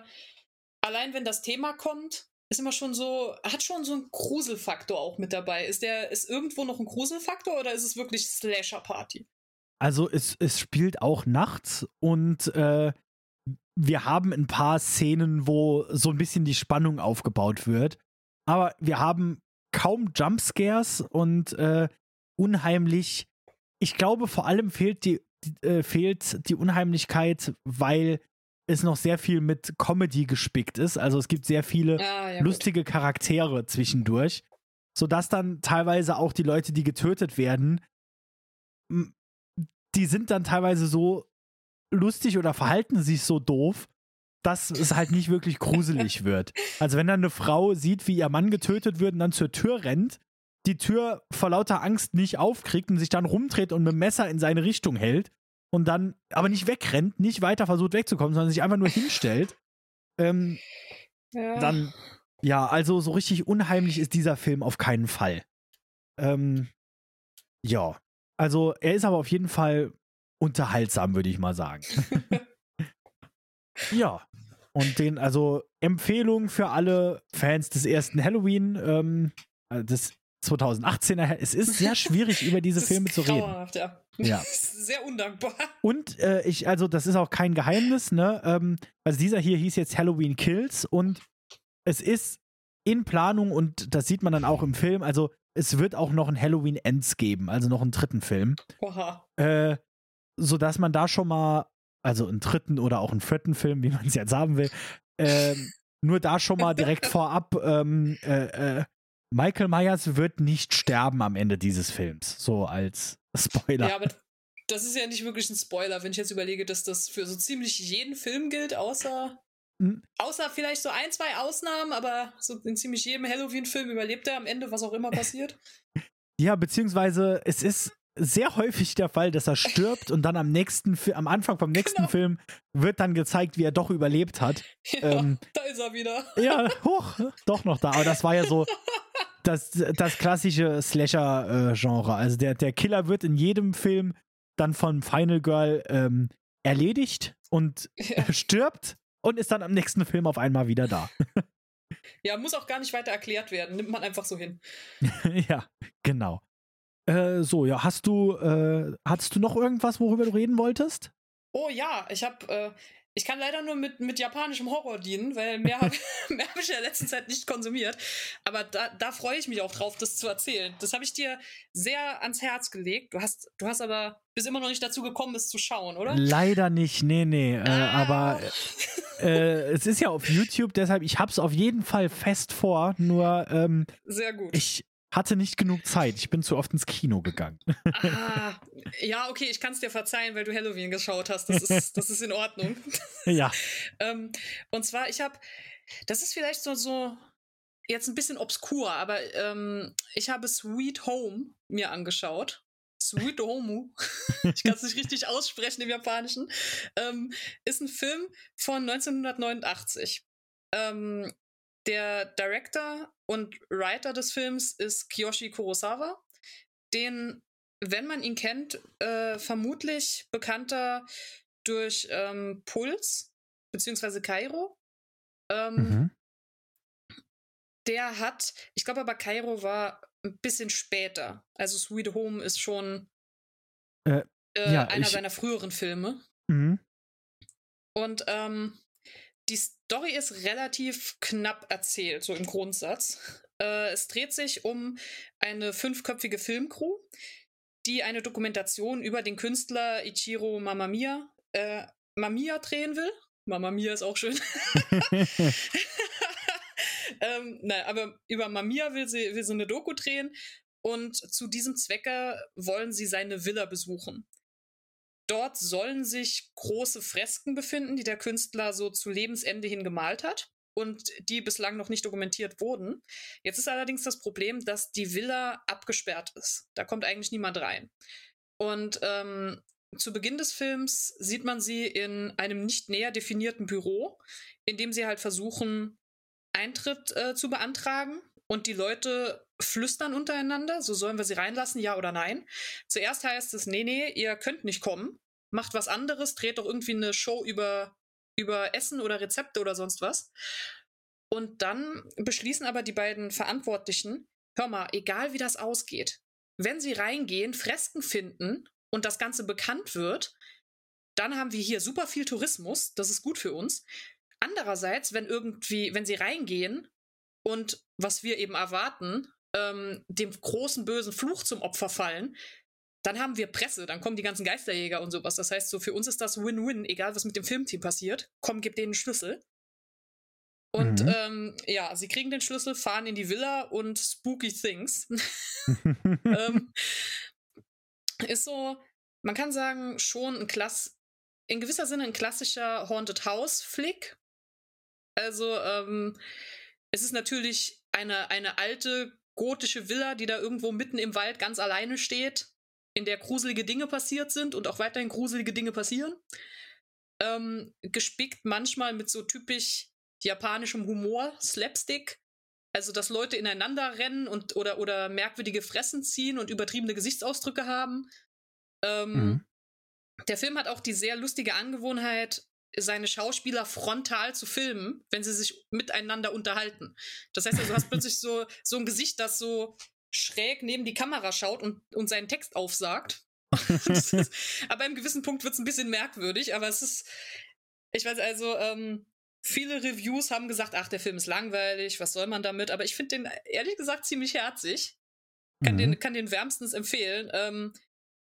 allein wenn das Thema kommt, ist immer schon so, hat schon so einen Gruselfaktor auch mit dabei. Ist der, ist irgendwo noch ein Gruselfaktor oder ist es wirklich Slasher-Party? Also es, es spielt auch nachts und äh, wir haben ein paar Szenen, wo so ein bisschen die Spannung aufgebaut wird. Aber wir haben kaum Jumpscares und äh, unheimlich. Ich glaube, vor allem fehlt die, äh, fehlt die Unheimlichkeit, weil es noch sehr viel mit Comedy gespickt ist. Also es gibt sehr viele ah, ja, lustige gut. Charaktere zwischendurch, sodass dann teilweise auch die Leute, die getötet werden, die sind dann teilweise so lustig oder verhalten sich so doof, dass es halt nicht wirklich gruselig wird. Also wenn dann eine Frau sieht, wie ihr Mann getötet wird und dann zur Tür rennt, die Tür vor lauter Angst nicht aufkriegt und sich dann rumdreht und mit dem Messer in seine Richtung hält, und dann aber nicht wegrennt, nicht weiter versucht wegzukommen, sondern sich einfach nur hinstellt, ähm, ja. dann, ja, also so richtig unheimlich ist dieser Film auf keinen Fall. Ähm, ja, also er ist aber auf jeden Fall unterhaltsam, würde ich mal sagen. ja. Und den, also Empfehlung für alle Fans des ersten Halloween, ähm, äh, des 2018er. Es ist sehr schwierig, über diese Filme zu reden. Ja. Ja. Sehr undankbar. Und äh, ich, also das ist auch kein Geheimnis, ne? Ähm, also dieser hier hieß jetzt Halloween Kills und es ist in Planung und das sieht man dann auch im Film. Also es wird auch noch ein Halloween Ends geben, also noch einen dritten Film. Oha. Äh, sodass man da schon mal, also einen dritten oder auch einen vierten Film, wie man es jetzt haben will, ähm, nur da schon mal direkt vorab, ähm, äh, äh, Michael Myers wird nicht sterben am Ende dieses Films, so als Spoiler. Ja, aber das ist ja nicht wirklich ein Spoiler, wenn ich jetzt überlege, dass das für so ziemlich jeden Film gilt, außer Hm. außer vielleicht so ein, zwei Ausnahmen, aber so in ziemlich jedem Halloween-Film überlebt er am Ende, was auch immer passiert. Ja, beziehungsweise es ist sehr häufig der Fall, dass er stirbt und dann am nächsten, am Anfang vom nächsten Genau. Film wird dann gezeigt, wie er doch überlebt hat. Ja, Ähm, da ist er wieder. Ja, hoch, doch noch da. Aber das war ja so das, das klassische Slasher-Genre. Also der, der Killer wird in jedem Film dann von Final Girl ähm, erledigt und Ja. stirbt und ist dann am nächsten Film auf einmal wieder da. ja, muss auch gar nicht weiter erklärt werden. Nimmt man einfach so hin. ja, genau. Äh, so, ja, hast du, äh, hattest du noch irgendwas, worüber du reden wolltest? Oh ja, ich habe, äh, ich kann leider nur mit, mit japanischem Horror dienen, weil mehr habe hab ich in der letzten Zeit nicht konsumiert. Aber da, da freue ich mich auch drauf, das zu erzählen. Das habe ich dir sehr ans Herz gelegt. Du hast, du hast aber bis immer noch nicht dazu gekommen, es zu schauen, oder? Leider nicht, nee, nee. Äh, Ah. Aber äh, es ist ja auf YouTube, deshalb, ich hab's auf jeden Fall fest vor, nur ähm, Sehr gut. ich hatte nicht genug Zeit. Ich bin zu oft ins Kino gegangen. ah, ja, okay, ich kann es dir verzeihen, weil du Halloween geschaut hast. Das ist, das ist in Ordnung. ja. ähm, und zwar, ich habe, das ist vielleicht so, so jetzt ein bisschen obskur, aber ähm, ich habe Sweet Home mir angeschaut. Sweet Home, ich kann es nicht richtig aussprechen im Japanischen, ähm, ist ein Film von 1989. Ähm, der Director und Writer des Films ist Kiyoshi Kurosawa, den, wenn man ihn kennt, äh, vermutlich bekannter durch ähm, Puls beziehungsweise Kairo. Ähm, Mhm. Der hat, ich glaube aber Kairo war ein bisschen später. Also Sweet Home ist schon Äh, äh, ja, einer ich- seiner früheren Filme. Mhm. Und ähm, die Story ist relativ knapp erzählt, so im Grundsatz. Äh, es dreht sich um eine fünfköpfige Filmcrew, die eine Dokumentation über den Künstler Ichiro Mamamiya, äh, Mamiya drehen will. Mamamiya ist auch schön. ähm, nein, aber über Mamiya will sie, will sie eine Doku drehen und zu diesem Zwecke wollen sie seine Villa besuchen. Dort sollen sich große Fresken befinden, die der Künstler so zu Lebensende hin gemalt hat und die bislang noch nicht dokumentiert wurden. Jetzt ist allerdings das Problem, dass die Villa abgesperrt ist. Da kommt eigentlich niemand rein. Und ähm, zu Beginn des Films sieht man sie in einem nicht näher definierten Büro, in dem sie halt versuchen, Eintritt äh, zu beantragen. Und die Leute flüstern untereinander, so sollen wir sie reinlassen, ja oder nein. Zuerst heißt es, nee, nee, ihr könnt nicht kommen, macht was anderes, dreht doch irgendwie eine Show über, über Essen oder Rezepte oder sonst was. Und dann beschließen aber die beiden Verantwortlichen, hör mal, egal wie das ausgeht, wenn sie reingehen, Fresken finden und das Ganze bekannt wird, dann haben wir hier super viel Tourismus, das ist gut für uns. Andererseits, wenn irgendwie, wenn sie reingehen und was wir eben erwarten, ähm, dem großen bösen Fluch zum Opfer fallen, dann haben wir Presse, dann kommen die ganzen Geisterjäger und sowas. Das heißt, so für uns ist das Win-Win, egal was mit dem Filmteam passiert. Komm, gib denen einen Schlüssel. Und Mhm. ähm, ja, sie kriegen den Schlüssel, fahren in die Villa und spooky things. ähm, ist so, man kann sagen, schon ein Klass, in gewisser Sinne ein klassischer Haunted House-Flick. Also, ähm, es ist natürlich eine, eine alte gotische Villa, die da irgendwo mitten im Wald ganz alleine steht, in der gruselige Dinge passiert sind und auch weiterhin gruselige Dinge passieren. Ähm, gespickt manchmal mit so typisch japanischem Humor, Slapstick. Also, dass Leute ineinander rennen und oder, oder merkwürdige Fressen ziehen und übertriebene Gesichtsausdrücke haben. Ähm, Mhm. der Film hat auch die sehr lustige Angewohnheit, seine Schauspieler frontal zu filmen, wenn sie sich miteinander unterhalten. Das heißt, also, du hast plötzlich so, so ein Gesicht, das so schräg neben die Kamera schaut und, und seinen Text aufsagt. ist, aber im gewissen Punkt wird es ein bisschen merkwürdig, aber es ist, ich weiß also, ähm, viele Reviews haben gesagt, ach, der Film ist langweilig, was soll man damit? Aber ich finde den ehrlich gesagt ziemlich herzig. Kann, mhm. den, kann den wärmstens empfehlen. Ähm,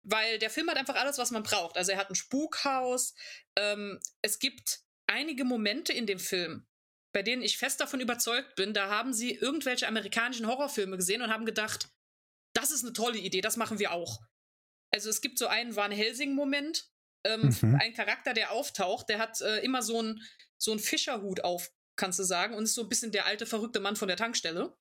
weil der Film hat einfach alles, was man braucht. Also er hat ein Spukhaus. Ähm, es gibt einige Momente in dem Film, bei denen ich fest davon überzeugt bin, da haben sie irgendwelche amerikanischen Horrorfilme gesehen und haben gedacht, das ist eine tolle Idee, das machen wir auch. Also es gibt so einen Van Helsing-Moment, ähm, mhm. ein Charakter, der auftaucht, der hat äh, immer so einen so Fischerhut auf, kannst du sagen, und ist so ein bisschen der alte, verrückte Mann von der Tankstelle.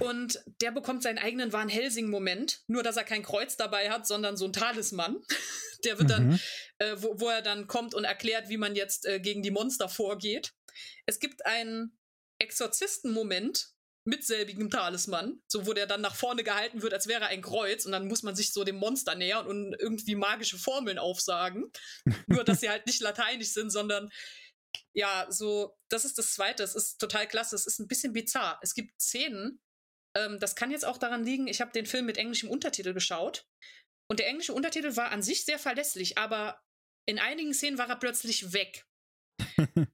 Und der bekommt seinen eigenen Van Helsing-Moment, nur dass er kein Kreuz dabei hat, sondern so ein Talisman. Der wird dann, mhm. äh, wo, wo, er dann kommt und erklärt, wie man jetzt äh, gegen die Monster vorgeht. Es gibt einen Exorzisten-Moment mit selbigem Talisman, so wo der dann nach vorne gehalten wird, als wäre ein Kreuz und dann muss man sich so dem Monster nähern und irgendwie magische Formeln aufsagen. nur, dass sie halt nicht lateinisch sind, sondern ja, so, das ist das Zweite. Es ist total klasse. Es ist ein bisschen bizarr. Es gibt Szenen, ähm, das kann jetzt auch daran liegen, ich habe den Film mit englischem Untertitel geschaut. Und der englische Untertitel war an sich sehr verlässlich, aber in einigen Szenen war er plötzlich weg.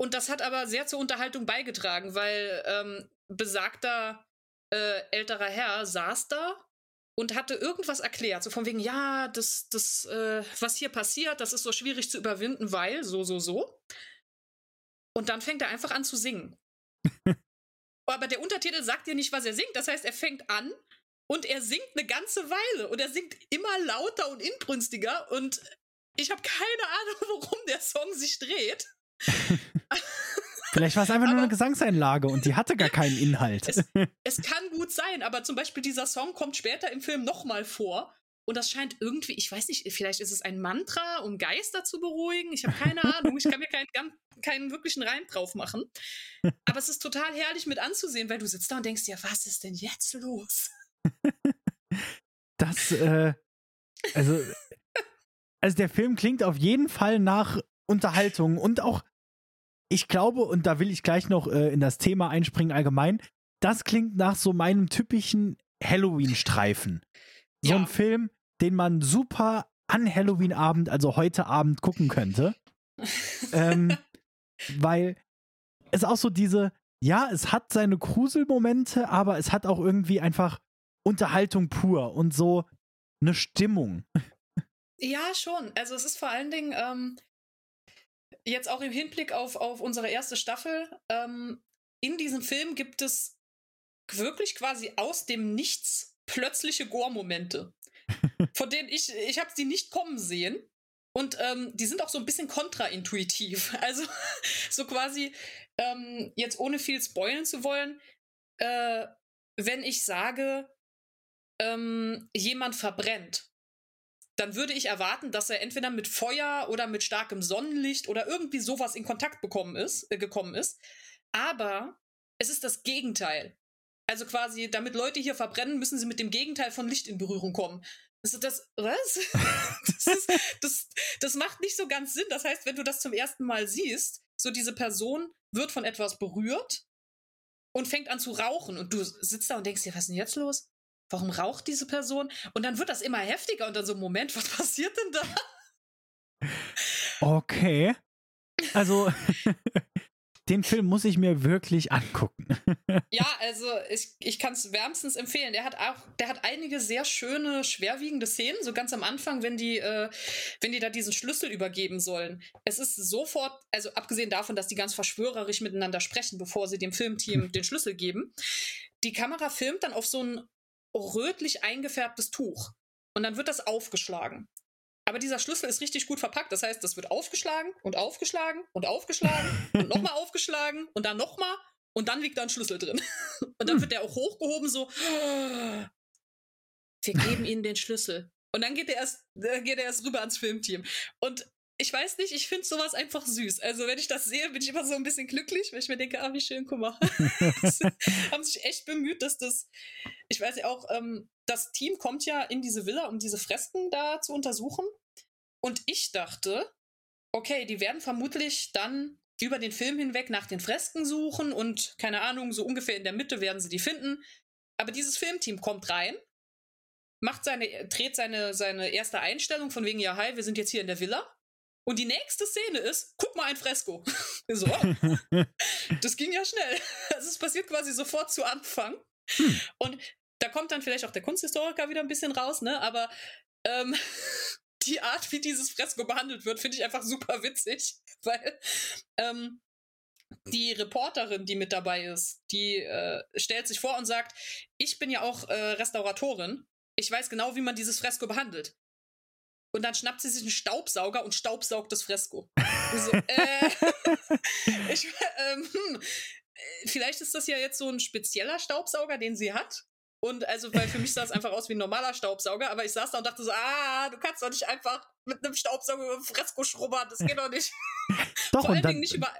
und das hat aber sehr zur Unterhaltung beigetragen, weil ähm, besagter äh, älterer Herr saß da und hatte irgendwas erklärt, so von wegen, ja, das, das, äh, was hier passiert, das ist so schwierig zu überwinden, weil so, so, so. Und dann fängt er einfach an zu singen. aber der Untertitel sagt dir nicht, was er singt. Das heißt, er fängt an und er singt eine ganze Weile und er singt immer lauter und inbrünstiger und ich habe keine Ahnung, worum der Song sich dreht. Vielleicht war es einfach aber nur eine Gesangseinlage und die hatte gar keinen Inhalt. Es, es, kann gut sein, aber zum Beispiel dieser Song kommt später im Film nochmal vor und das scheint irgendwie, ich weiß nicht, vielleicht ist es ein Mantra, um Geister zu beruhigen. Ich habe keine Ahnung. Ich kann mir keinen, keinen wirklichen Reim drauf machen. Aber es ist total herrlich mit anzusehen, weil du sitzt da und denkst, ja, was ist denn jetzt los? Das, äh, also, also der Film klingt auf jeden Fall nach Unterhaltung und auch, ich glaube, und da will ich gleich noch äh, in das Thema einspringen allgemein, das klingt nach so meinem typischen Halloween-Streifen. So ja. ein Film, den man super an Halloween-Abend, also heute Abend, gucken könnte. ähm, weil es auch so diese, ja, es hat seine Gruselmomente, aber es hat auch irgendwie einfach Unterhaltung pur und so eine Stimmung. Ja, schon. Also es ist vor allen Dingen ähm, jetzt auch im Hinblick auf, auf unsere erste Staffel. Ähm, in diesem Film gibt es wirklich quasi aus dem Nichts plötzliche Gore-Momente, von denen ich, ich habe sie nicht kommen sehen. Und ähm, die sind auch so ein bisschen kontraintuitiv. Also so quasi, ähm, jetzt ohne viel spoilen zu wollen, äh, wenn ich sage, ähm, jemand verbrennt, dann würde ich erwarten, dass er entweder mit Feuer oder mit starkem Sonnenlicht oder irgendwie sowas in Kontakt bekommen ist, äh, gekommen ist. Aber es ist das Gegenteil. Also quasi, damit Leute hier verbrennen, müssen sie mit dem Gegenteil von Licht in Berührung kommen. Also das, was? das, ist, das, das macht nicht so ganz Sinn. Das heißt, wenn du das zum ersten Mal siehst, so diese Person wird von etwas berührt und fängt an zu rauchen und du sitzt da und denkst dir, was ist denn jetzt los? Warum raucht diese Person? Und dann wird das immer heftiger und dann so, Moment, was passiert denn da? Okay. Also, den Film muss ich mir wirklich angucken. ja, also ich, ich kann es wärmstens empfehlen. Der hat auch, der hat einige sehr schöne, schwerwiegende Szenen, so ganz am Anfang, wenn die, äh, wenn die da diesen Schlüssel übergeben sollen. Es ist sofort, also abgesehen davon, dass die ganz verschwörerisch miteinander sprechen, bevor sie dem Filmteam hm. den Schlüssel geben. Die Kamera filmt dann auf so ein rötlich eingefärbtes Tuch. Und dann wird das aufgeschlagen. Aber dieser Schlüssel ist richtig gut verpackt. Das heißt, das wird aufgeschlagen und aufgeschlagen und aufgeschlagen und nochmal aufgeschlagen und dann nochmal und dann liegt da ein Schlüssel drin. Und dann wird der auch hochgehoben, so, wir geben ihnen den Schlüssel. Und dann geht er erst, geht er erst rüber ans Filmteam. Und ich weiß nicht, ich finde sowas einfach süß. Also wenn ich das sehe, bin ich immer so ein bisschen glücklich, weil ich mir denke, ah, wie schön, guck mal. haben sich echt bemüht, dass das, ich weiß ja auch, ähm, das Team kommt ja in diese Villa, um diese Fresken da zu untersuchen. Und ich dachte, okay, die werden vermutlich dann über den Film hinweg nach den Fresken suchen und keine Ahnung, so ungefähr in der Mitte werden sie die finden. Aber dieses Filmteam kommt rein, macht seine, dreht seine, seine erste Einstellung von wegen, ja, hi, wir sind jetzt hier in der Villa. Und die nächste Szene ist, guck mal ein Fresko. so. das ging ja schnell. Also es passiert quasi sofort zu Anfang. Hm. Und da kommt dann vielleicht auch der Kunsthistoriker wieder ein bisschen raus, ne? Aber ähm, die Art, wie dieses Fresko behandelt wird, finde ich einfach super witzig, weil ähm, die Reporterin, die mit dabei ist, die äh, stellt sich vor und sagt, ich bin ja auch äh, Restauratorin. Ich weiß genau, wie man dieses Fresko behandelt. Und dann schnappt sie sich einen Staubsauger und staubsaugt das Fresko. so, äh, ich, ähm, hm, vielleicht ist das ja jetzt so ein spezieller Staubsauger, den sie hat. Und also, weil für mich sah es einfach aus wie ein normaler Staubsauger, aber ich saß da und dachte so, ah, du kannst doch nicht einfach mit einem Staubsauger über Fresko schrubbern, das geht doch nicht. Doch, Vor allen Dingen nicht über.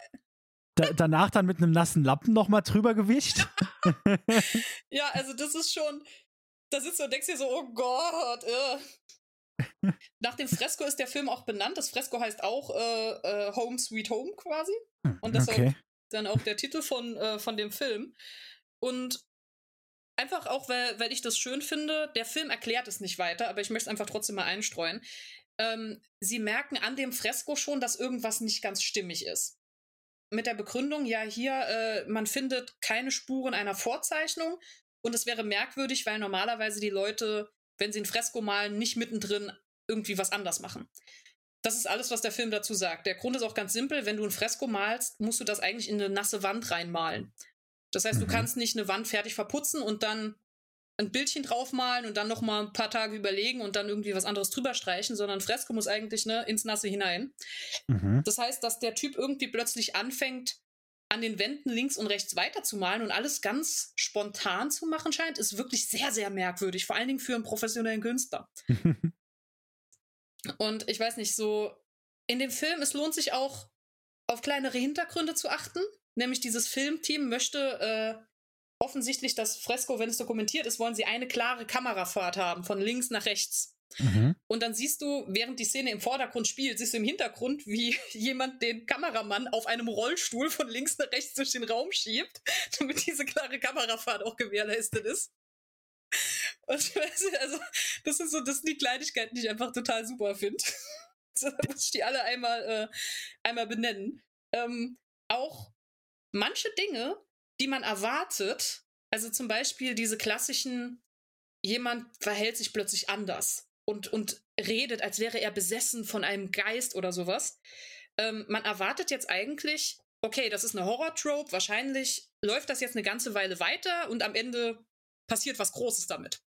Da, danach dann mit einem nassen Lappen nochmal drüber gewischt. ja, also das ist schon, da sitzt du und denkst dir so, oh Gott, äh. Nach dem Fresko ist der Film auch benannt. Das Fresko heißt auch äh, äh, Home Sweet Home quasi. Hm, und deshalb okay. dann auch der Titel von, äh, von dem Film. Und Einfach auch, weil, weil ich das schön finde. Der Film erklärt es nicht weiter, aber ich möchte es einfach trotzdem mal einstreuen. Ähm, sie merken an dem Fresko schon, dass irgendwas nicht ganz stimmig ist. Mit der Begründung, ja, hier, äh, man findet keine Spuren einer Vorzeichnung und es wäre merkwürdig, weil normalerweise die Leute, wenn sie ein Fresko malen, nicht mittendrin irgendwie was anders machen. Das ist alles, was der Film dazu sagt. Der Grund ist auch ganz simpel. Wenn du ein Fresko malst, musst du das eigentlich in eine nasse Wand reinmalen. Das heißt, mhm. du kannst nicht eine Wand fertig verputzen und dann ein Bildchen draufmalen und dann noch mal ein paar Tage überlegen und dann irgendwie was anderes drüber streichen, sondern Fresko muss eigentlich ne, ins Nasse hinein. Mhm. Das heißt, dass der Typ irgendwie plötzlich anfängt, an den Wänden links und rechts weiterzumalen und alles ganz spontan zu machen scheint, ist wirklich sehr, sehr merkwürdig, vor allen Dingen für einen professionellen Künstler. und ich weiß nicht, so in dem Film, es lohnt sich auch, auf kleinere Hintergründe zu achten. Nämlich dieses Filmteam möchte äh, offensichtlich das Fresko, wenn es dokumentiert ist, wollen sie eine klare Kamerafahrt haben, von links nach rechts. Mhm. Und dann siehst du, während die Szene im Vordergrund spielt, siehst du im Hintergrund, wie jemand den Kameramann auf einem Rollstuhl von links nach rechts durch den Raum schiebt, damit diese klare Kamerafahrt auch gewährleistet ist. Und also, das sind so, das sind die Kleinigkeiten, die ich einfach total super finde. so, muss ich die alle einmal, äh, einmal benennen. Ähm, auch manche Dinge, die man erwartet, also zum Beispiel diese klassischen, jemand verhält sich plötzlich anders und, und redet, als wäre er besessen von einem Geist oder sowas. Ähm, man erwartet jetzt eigentlich, okay, das ist eine Horror-Trope, wahrscheinlich läuft das jetzt eine ganze Weile weiter und am Ende passiert was Großes damit.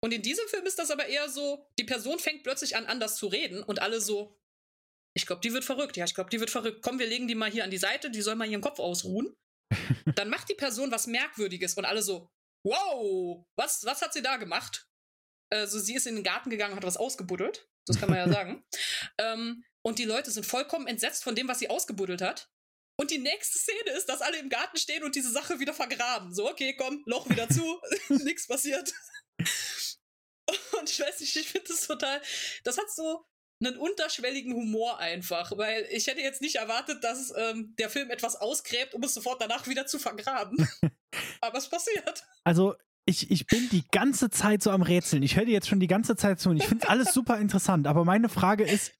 Und in diesem Film ist das aber eher so, die Person fängt plötzlich an, anders zu reden und alle so, ich glaube, die wird verrückt. Ja, ich glaube, die wird verrückt. Komm, wir legen die mal hier an die Seite, die soll mal ihren Kopf ausruhen. Dann macht die Person was Merkwürdiges und alle so, wow, was, was hat sie da gemacht? Also sie ist in den Garten gegangen, hat was ausgebuddelt. Das kann man ja sagen. ähm, und die Leute sind vollkommen entsetzt von dem, was sie ausgebuddelt hat. Und die nächste Szene ist, dass alle im Garten stehen und diese Sache wieder vergraben. So, okay, komm, Loch wieder zu, nichts passiert. Und ich weiß nicht, ich finde das total, das hat so, einen unterschwelligen Humor einfach, weil ich hätte jetzt nicht erwartet, dass ähm, der Film etwas ausgräbt, um es sofort danach wieder zu vergraben. Aber es passiert. Also ich, ich bin die ganze Zeit so am Rätseln. Ich höre dir jetzt schon die ganze Zeit zu und ich finde alles super interessant. Aber meine Frage ist,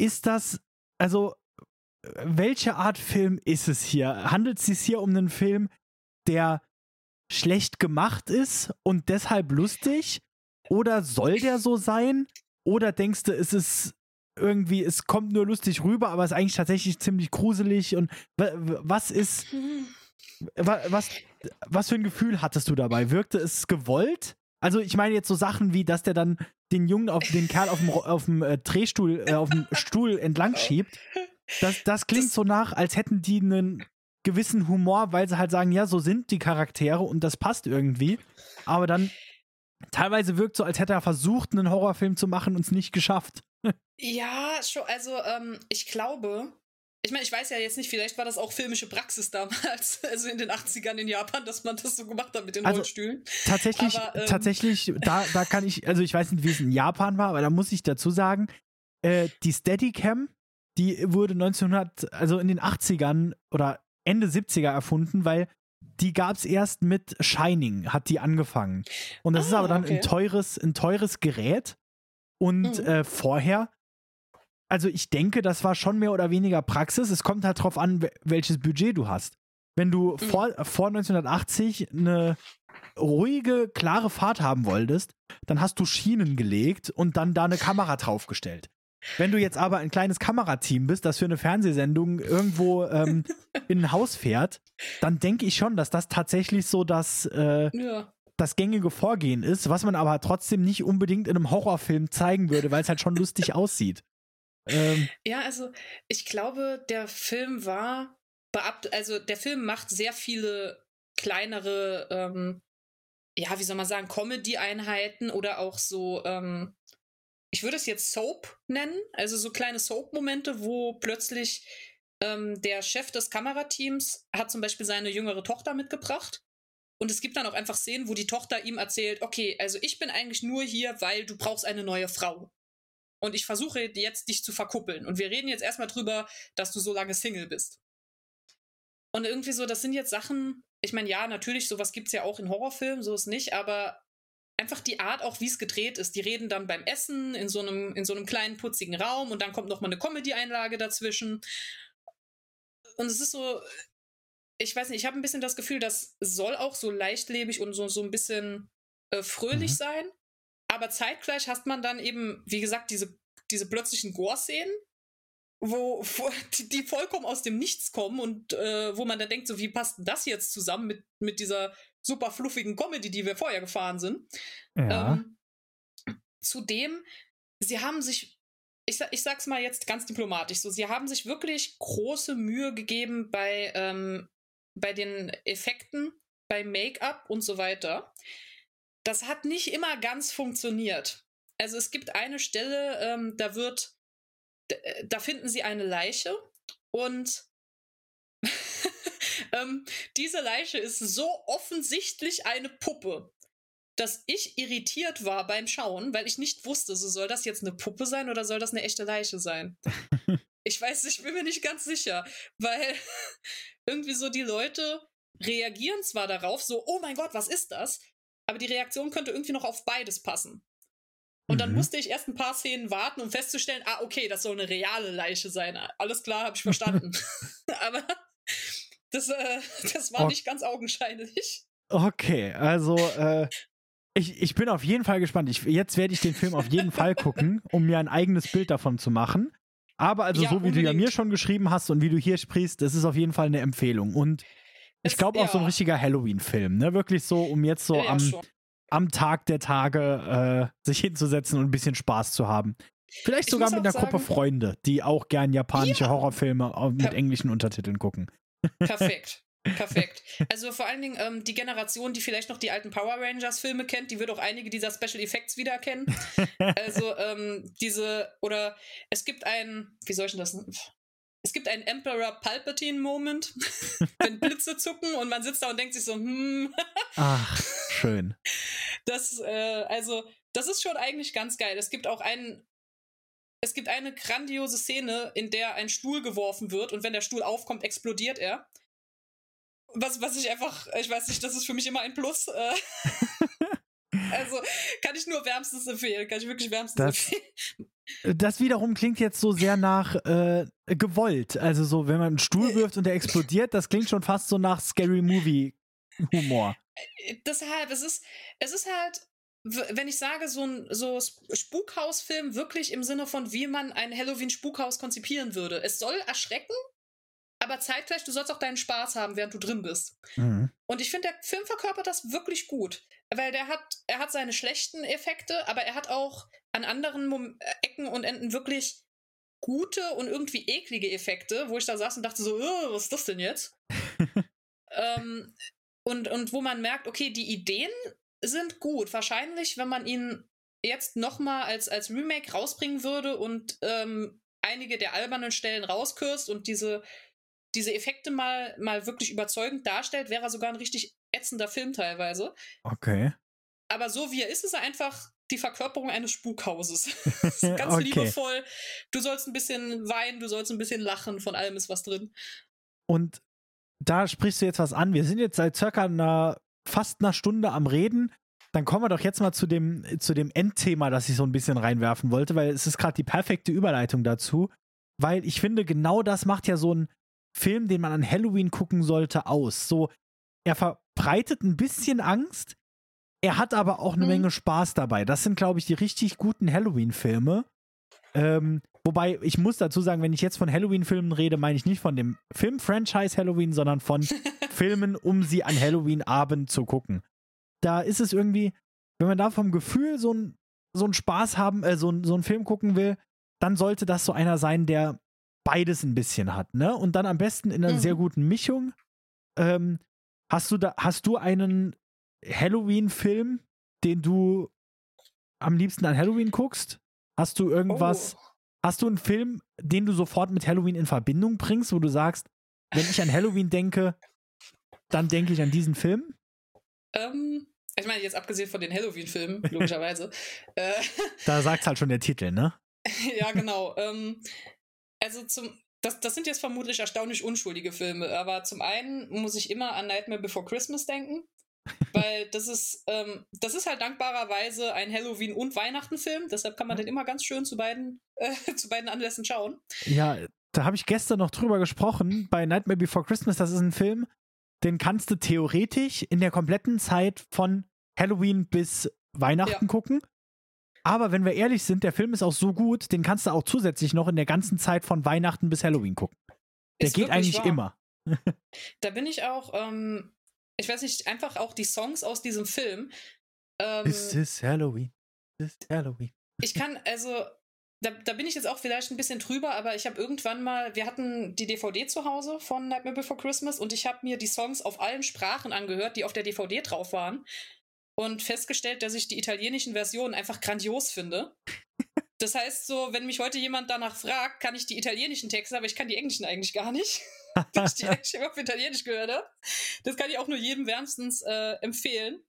ist das, also welche Art Film ist es hier? Handelt es sich hier um einen Film, der schlecht gemacht ist und deshalb lustig? Oder soll der so sein? Oder denkst du, es ist irgendwie, es kommt nur lustig rüber, aber es ist eigentlich tatsächlich ziemlich gruselig und was ist, was, was für ein Gefühl hattest du dabei? Wirkte es gewollt? Also ich meine jetzt so Sachen wie, dass der dann den Jungen auf den Kerl auf dem, auf dem äh, Drehstuhl, äh, auf dem Stuhl entlang schiebt. Das, das klingt das so nach, als hätten die einen gewissen Humor, weil sie halt sagen, ja, so sind die Charaktere und das passt irgendwie. Aber dann teilweise wirkt so, als hätte er versucht, einen Horrorfilm zu machen und es nicht geschafft. ja, schon, also ähm, ich glaube, ich meine, ich weiß ja jetzt nicht, vielleicht war das auch filmische Praxis damals, also in den 80ern in Japan, dass man das so gemacht hat mit den also, Rollstühlen. Tatsächlich, aber, ähm, tatsächlich, da, da kann ich, also ich weiß nicht, wie es in Japan war, aber da muss ich dazu sagen, äh, die Steadicam, die wurde 1900, also in den 80ern oder Ende 70er erfunden, weil die gab es erst mit Shining, hat die angefangen. Und das ah, ist aber dann okay. ein teures, ein teures Gerät. Und mhm. äh, vorher also ich denke, das war schon mehr oder weniger Praxis. Es kommt halt drauf an, welches Budget du hast. Wenn du mhm. vor, vor 1980 eine ruhige, klare Fahrt haben wolltest, dann hast du Schienen gelegt und dann da eine Kamera draufgestellt. Wenn du jetzt aber ein kleines Kamerateam bist, das für eine Fernsehsendung irgendwo ähm, in ein Haus fährt, dann denke ich schon, dass das tatsächlich so das, äh, ja. das gängige Vorgehen ist, was man aber trotzdem nicht unbedingt in einem Horrorfilm zeigen würde, weil es halt schon lustig aussieht. Ähm, ja, also ich glaube, der Film war also der Film macht sehr viele kleinere, ähm, ja, wie soll man sagen, Comedy-Einheiten oder auch so, ähm, ich würde es jetzt Soap nennen, also so kleine Soap-Momente, wo plötzlich ähm, der Chef des Kamerateams hat zum Beispiel seine jüngere Tochter mitgebracht. Und es gibt dann auch einfach Szenen, wo die Tochter ihm erzählt, okay, also ich bin eigentlich nur hier, weil du brauchst eine neue Frau und ich versuche jetzt dich zu verkuppeln. Und wir reden jetzt erstmal drüber, dass du so lange Single bist. Und irgendwie so, das sind jetzt Sachen, ich meine, ja, natürlich, sowas gibt es ja auch in Horrorfilmen, so ist nicht, aber einfach die Art auch, wie es gedreht ist. Die reden dann beim Essen in so einem, in so einem kleinen, putzigen Raum und dann kommt nochmal eine Comedy-Einlage dazwischen. Und es ist so, ich weiß nicht, ich habe ein bisschen das Gefühl, das soll auch so leichtlebig und so, so ein bisschen äh, fröhlich mhm. sein. Aber zeitgleich hast man dann eben, wie gesagt, diese, diese plötzlichen Gore-Szenen, wo, die, vollkommen aus dem Nichts kommen und äh, wo man dann denkt, so wie passt das jetzt zusammen mit, mit dieser super fluffigen Comedy, die wir vorher gefahren sind. Ja. Ähm, zudem, sie haben sich, ich, ich sag's mal jetzt ganz diplomatisch, so, sie haben sich wirklich große Mühe gegeben bei, ähm, bei den Effekten, bei Make-up und so weiter das hat nicht immer ganz funktioniert. Also es gibt eine Stelle, ähm, da wird, da finden sie eine Leiche und ähm, diese Leiche ist so offensichtlich eine Puppe, dass ich irritiert war beim Schauen, weil ich nicht wusste, so soll das jetzt eine Puppe sein oder soll das eine echte Leiche sein? ich weiß, ich bin mir nicht ganz sicher, weil irgendwie so die Leute reagieren zwar darauf, so, oh mein Gott, was ist das? aber die Reaktion könnte irgendwie noch auf beides passen. Und dann mhm. musste ich erst ein paar Szenen warten, um festzustellen, ah, okay, das soll eine reale Leiche sein. Alles klar, habe ich verstanden. aber das, äh, das war oh. nicht ganz augenscheinlich. Okay, also äh, ich, ich bin auf jeden Fall gespannt. Ich, jetzt werde ich den Film auf jeden Fall gucken, um mir ein eigenes Bild davon zu machen. Aber also ja, so wie unbedingt. du ja mir schon geschrieben hast und wie du hier sprichst, das ist auf jeden Fall eine Empfehlung. Und ich glaube auch ja. so ein richtiger Halloween-Film, ne? Wirklich so, um jetzt so ja, am, am Tag der Tage äh, sich hinzusetzen und ein bisschen Spaß zu haben. Vielleicht ich sogar mit einer sagen, Gruppe Freunde, die auch gern japanische Horrorfilme mit per englischen Untertiteln gucken. Perfekt. Perfekt. Also vor allen Dingen ähm, die Generation, die vielleicht noch die alten Power Rangers Filme kennt, die wird auch einige dieser Special Effects wiedererkennen. also ähm, diese, oder es gibt ein, wie soll ich denn das es gibt einen Emperor Palpatine-Moment, wenn Blitze zucken und man sitzt da und denkt sich so, hm. Ach, schön. Das, äh, also, das ist schon eigentlich ganz geil. Es gibt auch einen, es gibt eine grandiose Szene, in der ein Stuhl geworfen wird und wenn der Stuhl aufkommt, explodiert er. Was, was ich einfach, ich weiß nicht, das ist für mich immer ein Plus. Äh. also kann ich nur wärmstens empfehlen, kann ich wirklich wärmstens das, empfehlen. Das wiederum klingt jetzt so sehr nach äh, gewollt. Also so, wenn man einen Stuhl wirft und der explodiert, das klingt schon fast so nach Scary Movie Humor. Äh, deshalb, es ist, es ist halt, wenn ich sage, so ein so Spukhausfilm wirklich im Sinne von, wie man ein Halloween-Spukhaus konzipieren würde. Es soll erschrecken, aber zeitgleich, du sollst auch deinen Spaß haben, während du drin bist. Mhm. Und ich finde, der Film verkörpert das wirklich gut. Weil der hat, er hat seine schlechten Effekte, aber er hat auch an anderen Mom Ecken und Enden wirklich gute und irgendwie eklige Effekte, wo ich da saß und dachte so, oh, was ist das denn jetzt? ähm, und, und wo man merkt, okay, die Ideen sind gut. Wahrscheinlich, wenn man ihn jetzt nochmal als, als Remake rausbringen würde und ähm, einige der albernen Stellen rauskürzt und diese, diese Effekte mal, mal wirklich überzeugend darstellt, wäre er sogar ein richtig ätzender Film teilweise. Okay. Aber so wie er ist, ist er einfach die Verkörperung eines Spukhauses. Ganz Okay. liebevoll. Du sollst ein bisschen weinen, du sollst ein bisschen lachen, von allem ist was drin. Und da sprichst du jetzt was an. Wir sind jetzt seit circa einer, fast einer Stunde am Reden. Dann kommen wir doch jetzt mal zu dem, zu dem Endthema, das ich so ein bisschen reinwerfen wollte, weil es ist gerade die perfekte Überleitung dazu. Weil ich finde, genau das macht ja so ein Film, den man an Halloween gucken sollte, aus. So, er verbreitet ein bisschen Angst, er hat aber auch eine Mhm. Menge Spaß dabei. Das sind, glaube ich, die richtig guten Halloween-Filme. Ähm, wobei, ich muss dazu sagen, wenn ich jetzt von Halloween-Filmen rede, meine ich nicht von dem Film-Franchise Halloween, sondern von Filmen, um sie an Halloween-Abend zu gucken. Da ist es irgendwie, wenn man da vom Gefühl so ein so einen Spaß haben, äh, so, ein- so einen Film gucken will, dann sollte das so einer sein, der beides ein bisschen hat, ne? Und dann am besten in einer Mhm. sehr guten Mischung. Ähm, hast du da, hast du einen Halloween-Film, den du am liebsten an Halloween guckst? Hast du irgendwas, Oh. Hast du einen Film, den du sofort mit Halloween in Verbindung bringst, wo du sagst, wenn ich an Halloween denke, dann denke ich an diesen Film? Ähm, ich meine, jetzt abgesehen von den Halloween-Filmen, logischerweise. äh, Da sagt halt schon der Titel, ne? ja, genau. Ähm, also zum. Das, das sind jetzt vermutlich erstaunlich unschuldige Filme, aber zum einen muss ich immer an Nightmare Before Christmas denken. Weil das ist, ähm, das ist halt dankbarerweise ein Halloween- und Weihnachten-Film, deshalb kann man den immer ganz schön zu beiden, äh, zu beiden Anlässen schauen. Ja, da habe ich gestern noch drüber gesprochen. Bei Nightmare Before Christmas, das ist ein Film, den kannst du theoretisch in der kompletten Zeit von Halloween bis Weihnachten Ja. gucken. Aber wenn wir ehrlich sind, der Film ist auch so gut, den kannst du auch zusätzlich noch in der ganzen Zeit von Weihnachten bis Halloween gucken. Der Ist geht eigentlich wahr. immer. Da bin ich auch, ähm, ich weiß nicht, einfach auch die Songs aus diesem Film. Ähm, This is Halloween. This is Halloween. ich kann, also, da, da bin ich jetzt auch vielleicht ein bisschen drüber, aber ich habe irgendwann mal, wir hatten die DVD zu Hause von Nightmare Before Christmas und ich habe mir die Songs auf allen Sprachen angehört, die auf der DVD drauf waren und festgestellt, dass ich die italienischen Versionen einfach grandios finde. Das heißt so, wenn mich heute jemand danach fragt, kann ich die italienischen Texte, aber ich kann die englischen eigentlich gar nicht. Dass ich eigentlich immer auf Italienisch gehört habe. Das kann ich auch nur jedem wärmstens äh, empfehlen.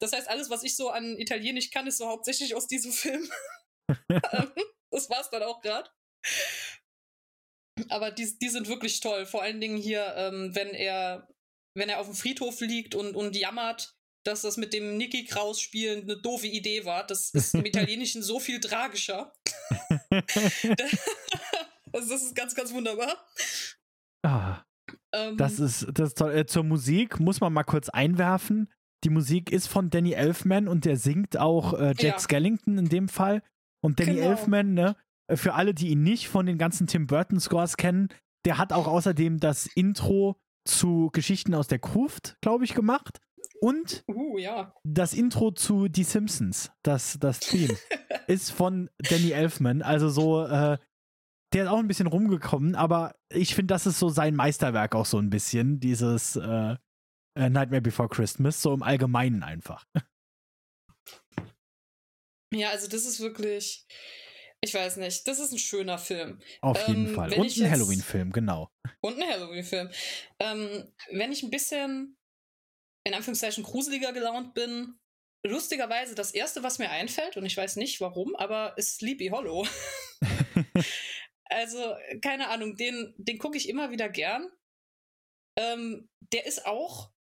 Das heißt, alles, was ich so an Italienisch kann, ist so hauptsächlich aus diesem Film. das war's dann auch gerade. Aber die, die sind wirklich toll. Vor allen Dingen hier, ähm, wenn er, wenn er auf dem Friedhof liegt und, und jammert, dass das mit dem Nicky Kraus spielen eine doofe Idee war. Das ist im Italienischen so viel tragischer. also das ist ganz, ganz wunderbar. Ah, Ähm, das ist, das ist toll. Äh, zur Musik muss man mal kurz einwerfen. Die Musik ist von Danny Elfman und der singt auch äh, Jack Ja. Skellington in dem Fall. Und Danny Genau. Elfman, ne, äh, für alle, die ihn nicht von den ganzen Tim Burton Scores kennen, der hat auch außerdem das Intro zu Geschichten aus der Gruft, glaube ich, gemacht. Und uh, ja. das Intro zu Die Simpsons, das, das Theme, ist von Danny Elfman. Also so, äh, der ist auch ein bisschen rumgekommen, aber ich finde, das ist so sein Meisterwerk auch so ein bisschen, dieses äh, äh, Nightmare Before Christmas, so im Allgemeinen einfach. Ja, also das ist wirklich, ich weiß nicht, das ist ein schöner Film. Auf jeden Ähm, Fall. Und ein Halloween-Film, genau. Und ein Halloween-Film. Ähm, wenn ich ein bisschen, in Anführungszeichen, gruseliger gelaunt bin, lustigerweise das erste, was mir einfällt, und ich weiß nicht warum, aber ist Sleepy Hollow. also, keine Ahnung, den, den gucke ich immer wieder gern. Ähm, der ist auch,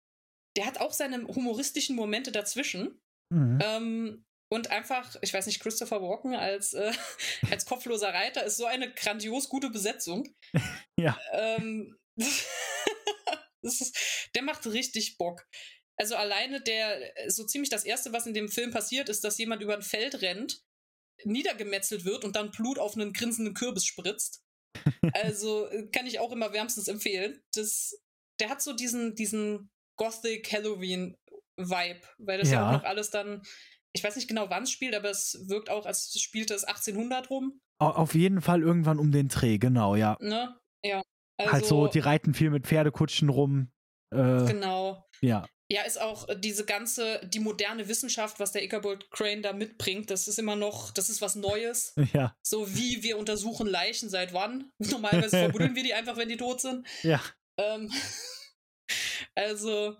der hat auch seine humoristischen Momente dazwischen. Mhm. Ähm, und einfach, ich weiß nicht, Christopher Walken als, äh, als kopfloser Reiter ist so eine grandios gute Besetzung. Ja. Ähm, ist, der macht richtig Bock. Also alleine der, so ziemlich das Erste, was in dem Film passiert, ist, dass jemand über ein Feld rennt, niedergemetzelt wird und dann Blut auf einen grinsenden Kürbis spritzt. Also äh, kann ich auch immer wärmstens empfehlen. Das, der hat so diesen, diesen Gothic Halloween Vibe, weil das ja. Ja. auch noch alles dann, ich weiß nicht genau, wann es spielt, aber es wirkt auch, als spielte es 1800 rum, Au- Auf jeden Fall irgendwann um den Dreh, genau, ja. ne? Ja. Also, halt so, die reiten viel mit Pferdekutschen rum. Äh, genau. ja. Ja, ist auch äh, diese ganze, die moderne Wissenschaft, was der Ichabod Crane da mitbringt, das ist immer noch, das ist was Neues. Ja. So wie wir untersuchen Leichen seit wann. Normalerweise verbuddeln wir die einfach, wenn die tot sind. Ja. Ähm, also,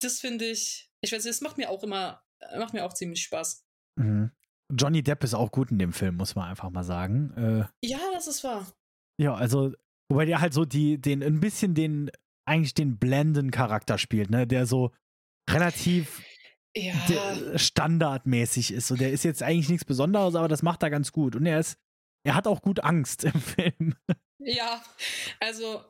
das finde ich, ich weiß nicht, es macht mir auch immer, macht mir auch ziemlich Spaß. Mhm. Johnny Depp ist auch gut in dem Film, muss man einfach mal sagen. Äh, Ja, das ist wahr. ja, also, wobei der halt so die, den, ein bisschen den, eigentlich den blenden Charakter spielt, ne, der so relativ Ja. standardmäßig ist. So, der ist jetzt eigentlich nichts Besonderes, aber das macht er ganz gut. Und er ist, er hat auch gut Angst im Film. Ja, also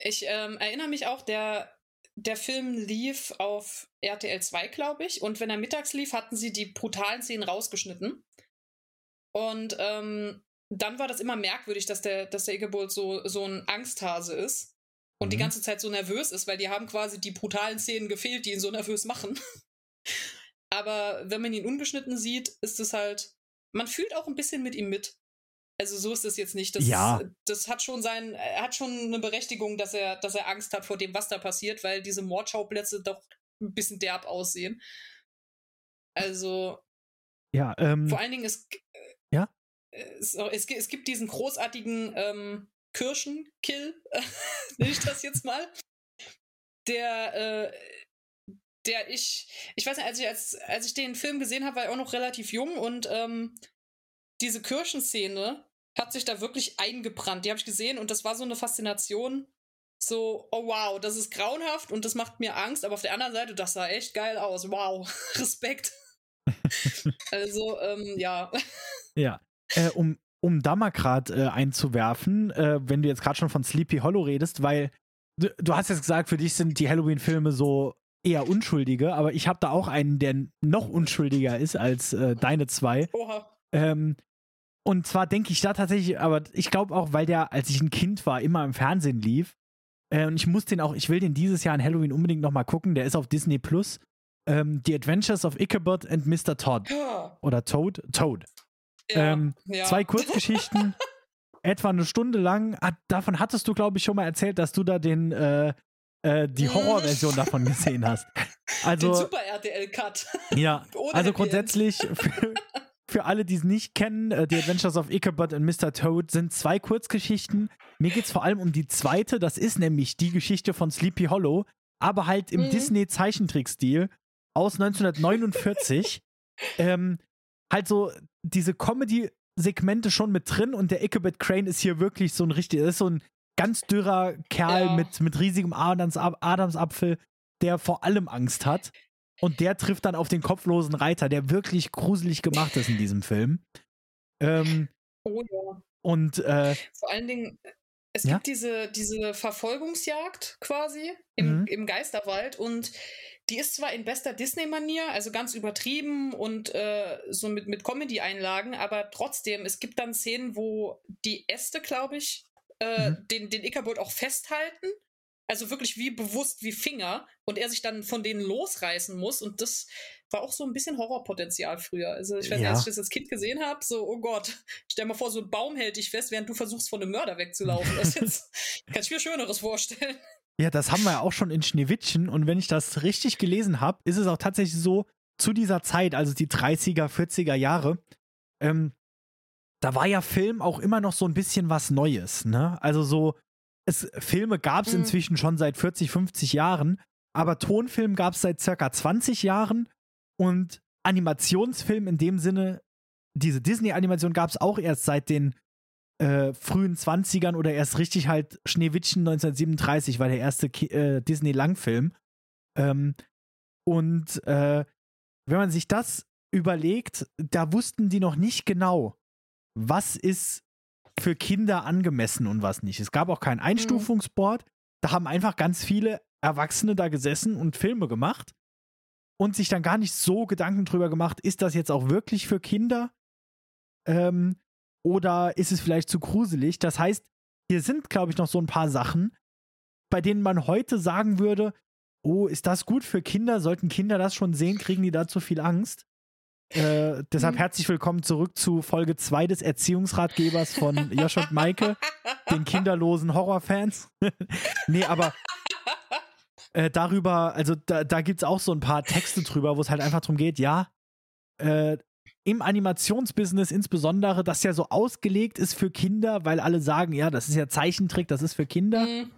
ich ähm, erinnere mich auch, der, der Film lief auf RTL 2, glaube ich, und wenn er mittags lief, hatten sie die brutalen Szenen rausgeschnitten. Und ähm, dann war das immer merkwürdig, dass der, dass der Ichabod so, so ein Angsthase ist und die Mhm. ganze Zeit so nervös ist, weil die haben quasi die brutalen Szenen gefehlt, die ihn so nervös machen. Aber wenn man ihn ungeschnitten sieht, ist es halt, man fühlt auch ein bisschen mit ihm mit. Also so ist es jetzt nicht. Das, Ja. das hat schon sein, er hat schon eine Berechtigung, dass er, dass er Angst hat vor dem, was da passiert, weil diese Mordschauplätze doch ein bisschen derb aussehen. Also Ja, ähm, vor allen Dingen es, Ja? es, es, gi- es gibt diesen großartigen ähm, Kirschenkill, nenne ich das jetzt mal, der äh, der ich, ich weiß nicht, als ich, als, als ich den Film gesehen habe, war ich auch noch relativ jung und ähm, diese Kirchenszene hat sich da wirklich eingebrannt. Die habe ich gesehen und das war so eine Faszination. So, oh wow, das ist grauenhaft und das macht mir Angst, aber auf der anderen Seite, das sah echt geil aus. Wow, Respekt. also, ähm, ja. ja. Äh, um, um da mal gerade äh, einzuwerfen, äh, wenn du jetzt gerade schon von Sleepy Hollow redest, weil du, du hast jetzt gesagt, für dich sind die Halloween-Filme so eher unschuldige, aber ich habe da auch einen, der noch unschuldiger ist als äh, deine zwei. Oha. Ähm, und zwar denke ich da tatsächlich, aber ich glaube auch, weil der, als ich ein Kind war, immer im Fernsehen lief. Äh, und ich muss den auch, ich will den dieses Jahr an Halloween unbedingt nochmal gucken. Der ist auf Disney Plus. Ähm, The Adventures of Ichabod and Mr. Todd. Oder Toad? Toad. Ja, Ähm, ja. Zwei Kurzgeschichten, etwa eine Stunde lang. Hat, davon hattest du, glaube ich, schon mal erzählt, dass du da den, äh, äh, die Mhm. Horrorversion davon gesehen hast. Den Also, Super RTL-Cut. ja, Ohne also grundsätzlich für, für alle, die es nicht kennen, äh, The Adventures of Ichabod and Mr. Toad sind zwei Kurzgeschichten. Mir geht es vor allem um die zweite, das ist nämlich die Geschichte von Sleepy Hollow, aber halt im Mhm. Disney-Zeichentrickstil aus 1949. ähm, halt so diese Comedy-Segmente schon mit drin und der Ichabod Crane ist hier wirklich so ein richtig, ist so ein ganz dürrer Kerl Ja. mit, mit riesigem Adams, Adamsapfel, der vor allem Angst hat. Und der trifft dann auf den kopflosen Reiter, der wirklich gruselig gemacht ist in diesem Film. Ähm, Oh ja. und äh, Vor allen Dingen, es Ja? gibt diese, diese Verfolgungsjagd quasi im, Mhm. im Geisterwald und die ist zwar in bester Disney-Manier, also ganz übertrieben und äh, so mit, mit Comedy-Einlagen, aber trotzdem, es gibt dann Szenen, wo die Äste, glaube ich, äh, Mhm. den, den Ichabod auch festhalten. Also wirklich wie bewusst wie Finger und er sich dann von denen losreißen muss und das war auch so ein bisschen Horrorpotenzial früher. Also ich weiß nicht, Ja. als ich das als Kind gesehen habe, so, oh Gott, stell mal vor, so ein Baum hält dich fest, während du versuchst, von einem Mörder wegzulaufen. Das ist jetzt, kann ich mir Schöneres vorstellen. Ja, das haben wir ja auch schon in Schneewittchen. Und wenn ich das richtig gelesen habe, ist es auch tatsächlich so, zu dieser Zeit, also die 30er, 40er Jahre, ähm, da war ja Film auch immer noch so ein bisschen was Neues, ne? Also so, es, Filme gab es Mhm. inzwischen schon seit 40, 50 Jahren, aber Tonfilm gab es seit circa 20 Jahren und Animationsfilm in dem Sinne, diese Disney-Animation gab es auch erst seit den äh, frühen 20ern oder erst richtig halt Schneewittchen 1937 war der erste Ki äh, Disney-Langfilm. Ähm, und äh, wenn man sich das überlegt, da wussten die noch nicht genau, was ist für Kinder angemessen und was nicht. Es gab auch kein Einstufungsboard. Da haben einfach ganz viele Erwachsene da gesessen und Filme gemacht und sich dann gar nicht so Gedanken drüber gemacht, ist das jetzt auch wirklich für Kinder? Ähm, oder ist es vielleicht zu gruselig? Das heißt, hier sind, glaube ich, noch so ein paar Sachen, bei denen man heute sagen würde, oh, ist das gut für Kinder? Sollten Kinder das schon sehen? Kriegen die da zu viel Angst? Äh, deshalb Mhm. herzlich willkommen zurück zu Folge 2 des Erziehungsratgebers von Josh und Maike, den kinderlosen Horrorfans. nee, aber äh, darüber, also da, da gibt es auch so ein paar Texte drüber, wo es halt einfach darum geht, ja, äh, im Animationsbusiness insbesondere, das ja so ausgelegt ist für Kinder, weil alle sagen, ja, das ist ja Zeichentrick, das ist für Kinder. Mhm.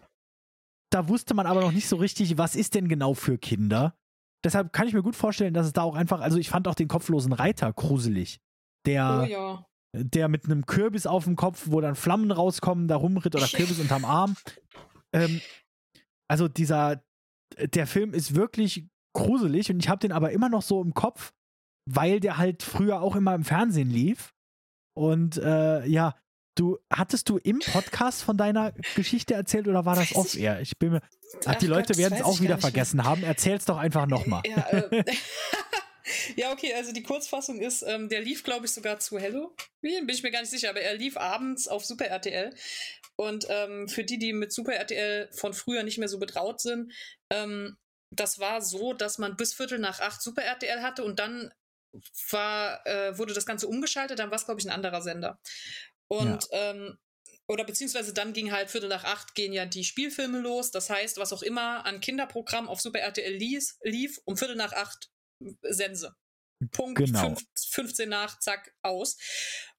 Da wusste man aber noch nicht so richtig, was ist denn genau für Kinder. Deshalb kann ich mir gut vorstellen, dass es da auch einfach, also ich fand auch den kopflosen Reiter gruselig. Der, oh ja. der mit einem Kürbis auf dem Kopf, wo dann Flammen rauskommen, da rumritt oder Kürbis unterm Arm. Ähm, also dieser, der Film ist wirklich gruselig und ich habe den aber immer noch so im Kopf, weil der halt früher auch immer im Fernsehen lief. Und äh, ja, du hattest du im Podcast von deiner Geschichte erzählt oder war das off-air? Ich bin mir. Ach, die Leute werden es auch wieder vergessen haben. Erzähl's doch einfach nochmal. Ja, äh, ja, okay, also die Kurzfassung ist, ähm, der lief, glaube ich, sogar zu Hello. Bin ich mir gar nicht sicher, aber er lief abends auf Super RTL. Und ähm, für die, die mit Super RTL von früher nicht mehr so betraut sind, ähm, das war so, dass man bis Viertel nach acht Super RTL hatte und dann war, äh, wurde das Ganze umgeschaltet, dann war es, glaube ich, ein anderer Sender. Und ja. ähm, oder beziehungsweise dann ging halt Viertel nach acht gehen ja die Spielfilme los. Das heißt, was auch immer an Kinderprogramm auf Super RTL lief, lief um Viertel nach acht Sense. Punkt genau. fünf, 15 nach, zack, aus.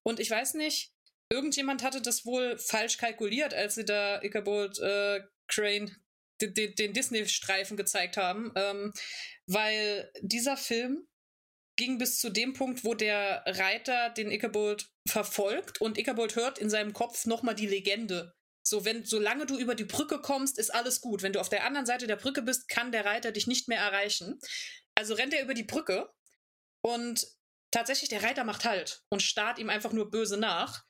Und ich weiß nicht, irgendjemand hatte das wohl falsch kalkuliert, als sie da Ichabod äh, Crane den, den Disney-Streifen gezeigt haben, ähm, weil dieser Film ging bis zu dem Punkt, wo der Reiter den Ichabod verfolgt und Ichabod hört in seinem Kopf nochmal die Legende. So, wenn, solange du über die Brücke kommst, ist alles gut. Wenn du auf der anderen Seite der Brücke bist, kann der Reiter dich nicht mehr erreichen. Also rennt er über die Brücke und tatsächlich der Reiter macht Halt und starrt ihm einfach nur böse nach.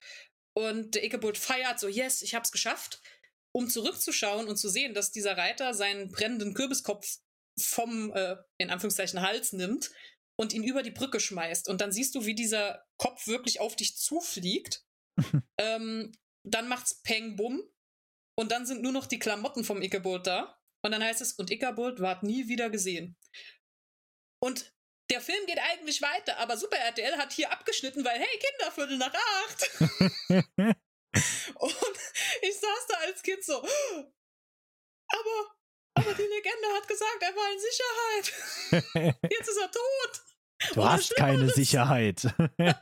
Und der Ichabod feiert so, yes, ich hab's geschafft, um zurückzuschauen und zu sehen, dass dieser Reiter seinen brennenden Kürbiskopf vom, äh, in Anführungszeichen, Hals nimmt und ihn über die Brücke schmeißt. Und dann siehst du, wie dieser Kopf wirklich auf dich zufliegt. ähm, dann macht's Peng Bum. Und dann sind nur noch die Klamotten vom Ichabod da. Und dann heißt es, und Ichabod ward nie wieder gesehen. Und der Film geht eigentlich weiter, aber Super RTL hat hier abgeschnitten, weil, hey, Kinder, Viertel nach acht. und ich saß da als Kind so, aber, aber die Legende hat gesagt, er war in Sicherheit. Jetzt ist er tot. Du hast keine Sicherheit. ja,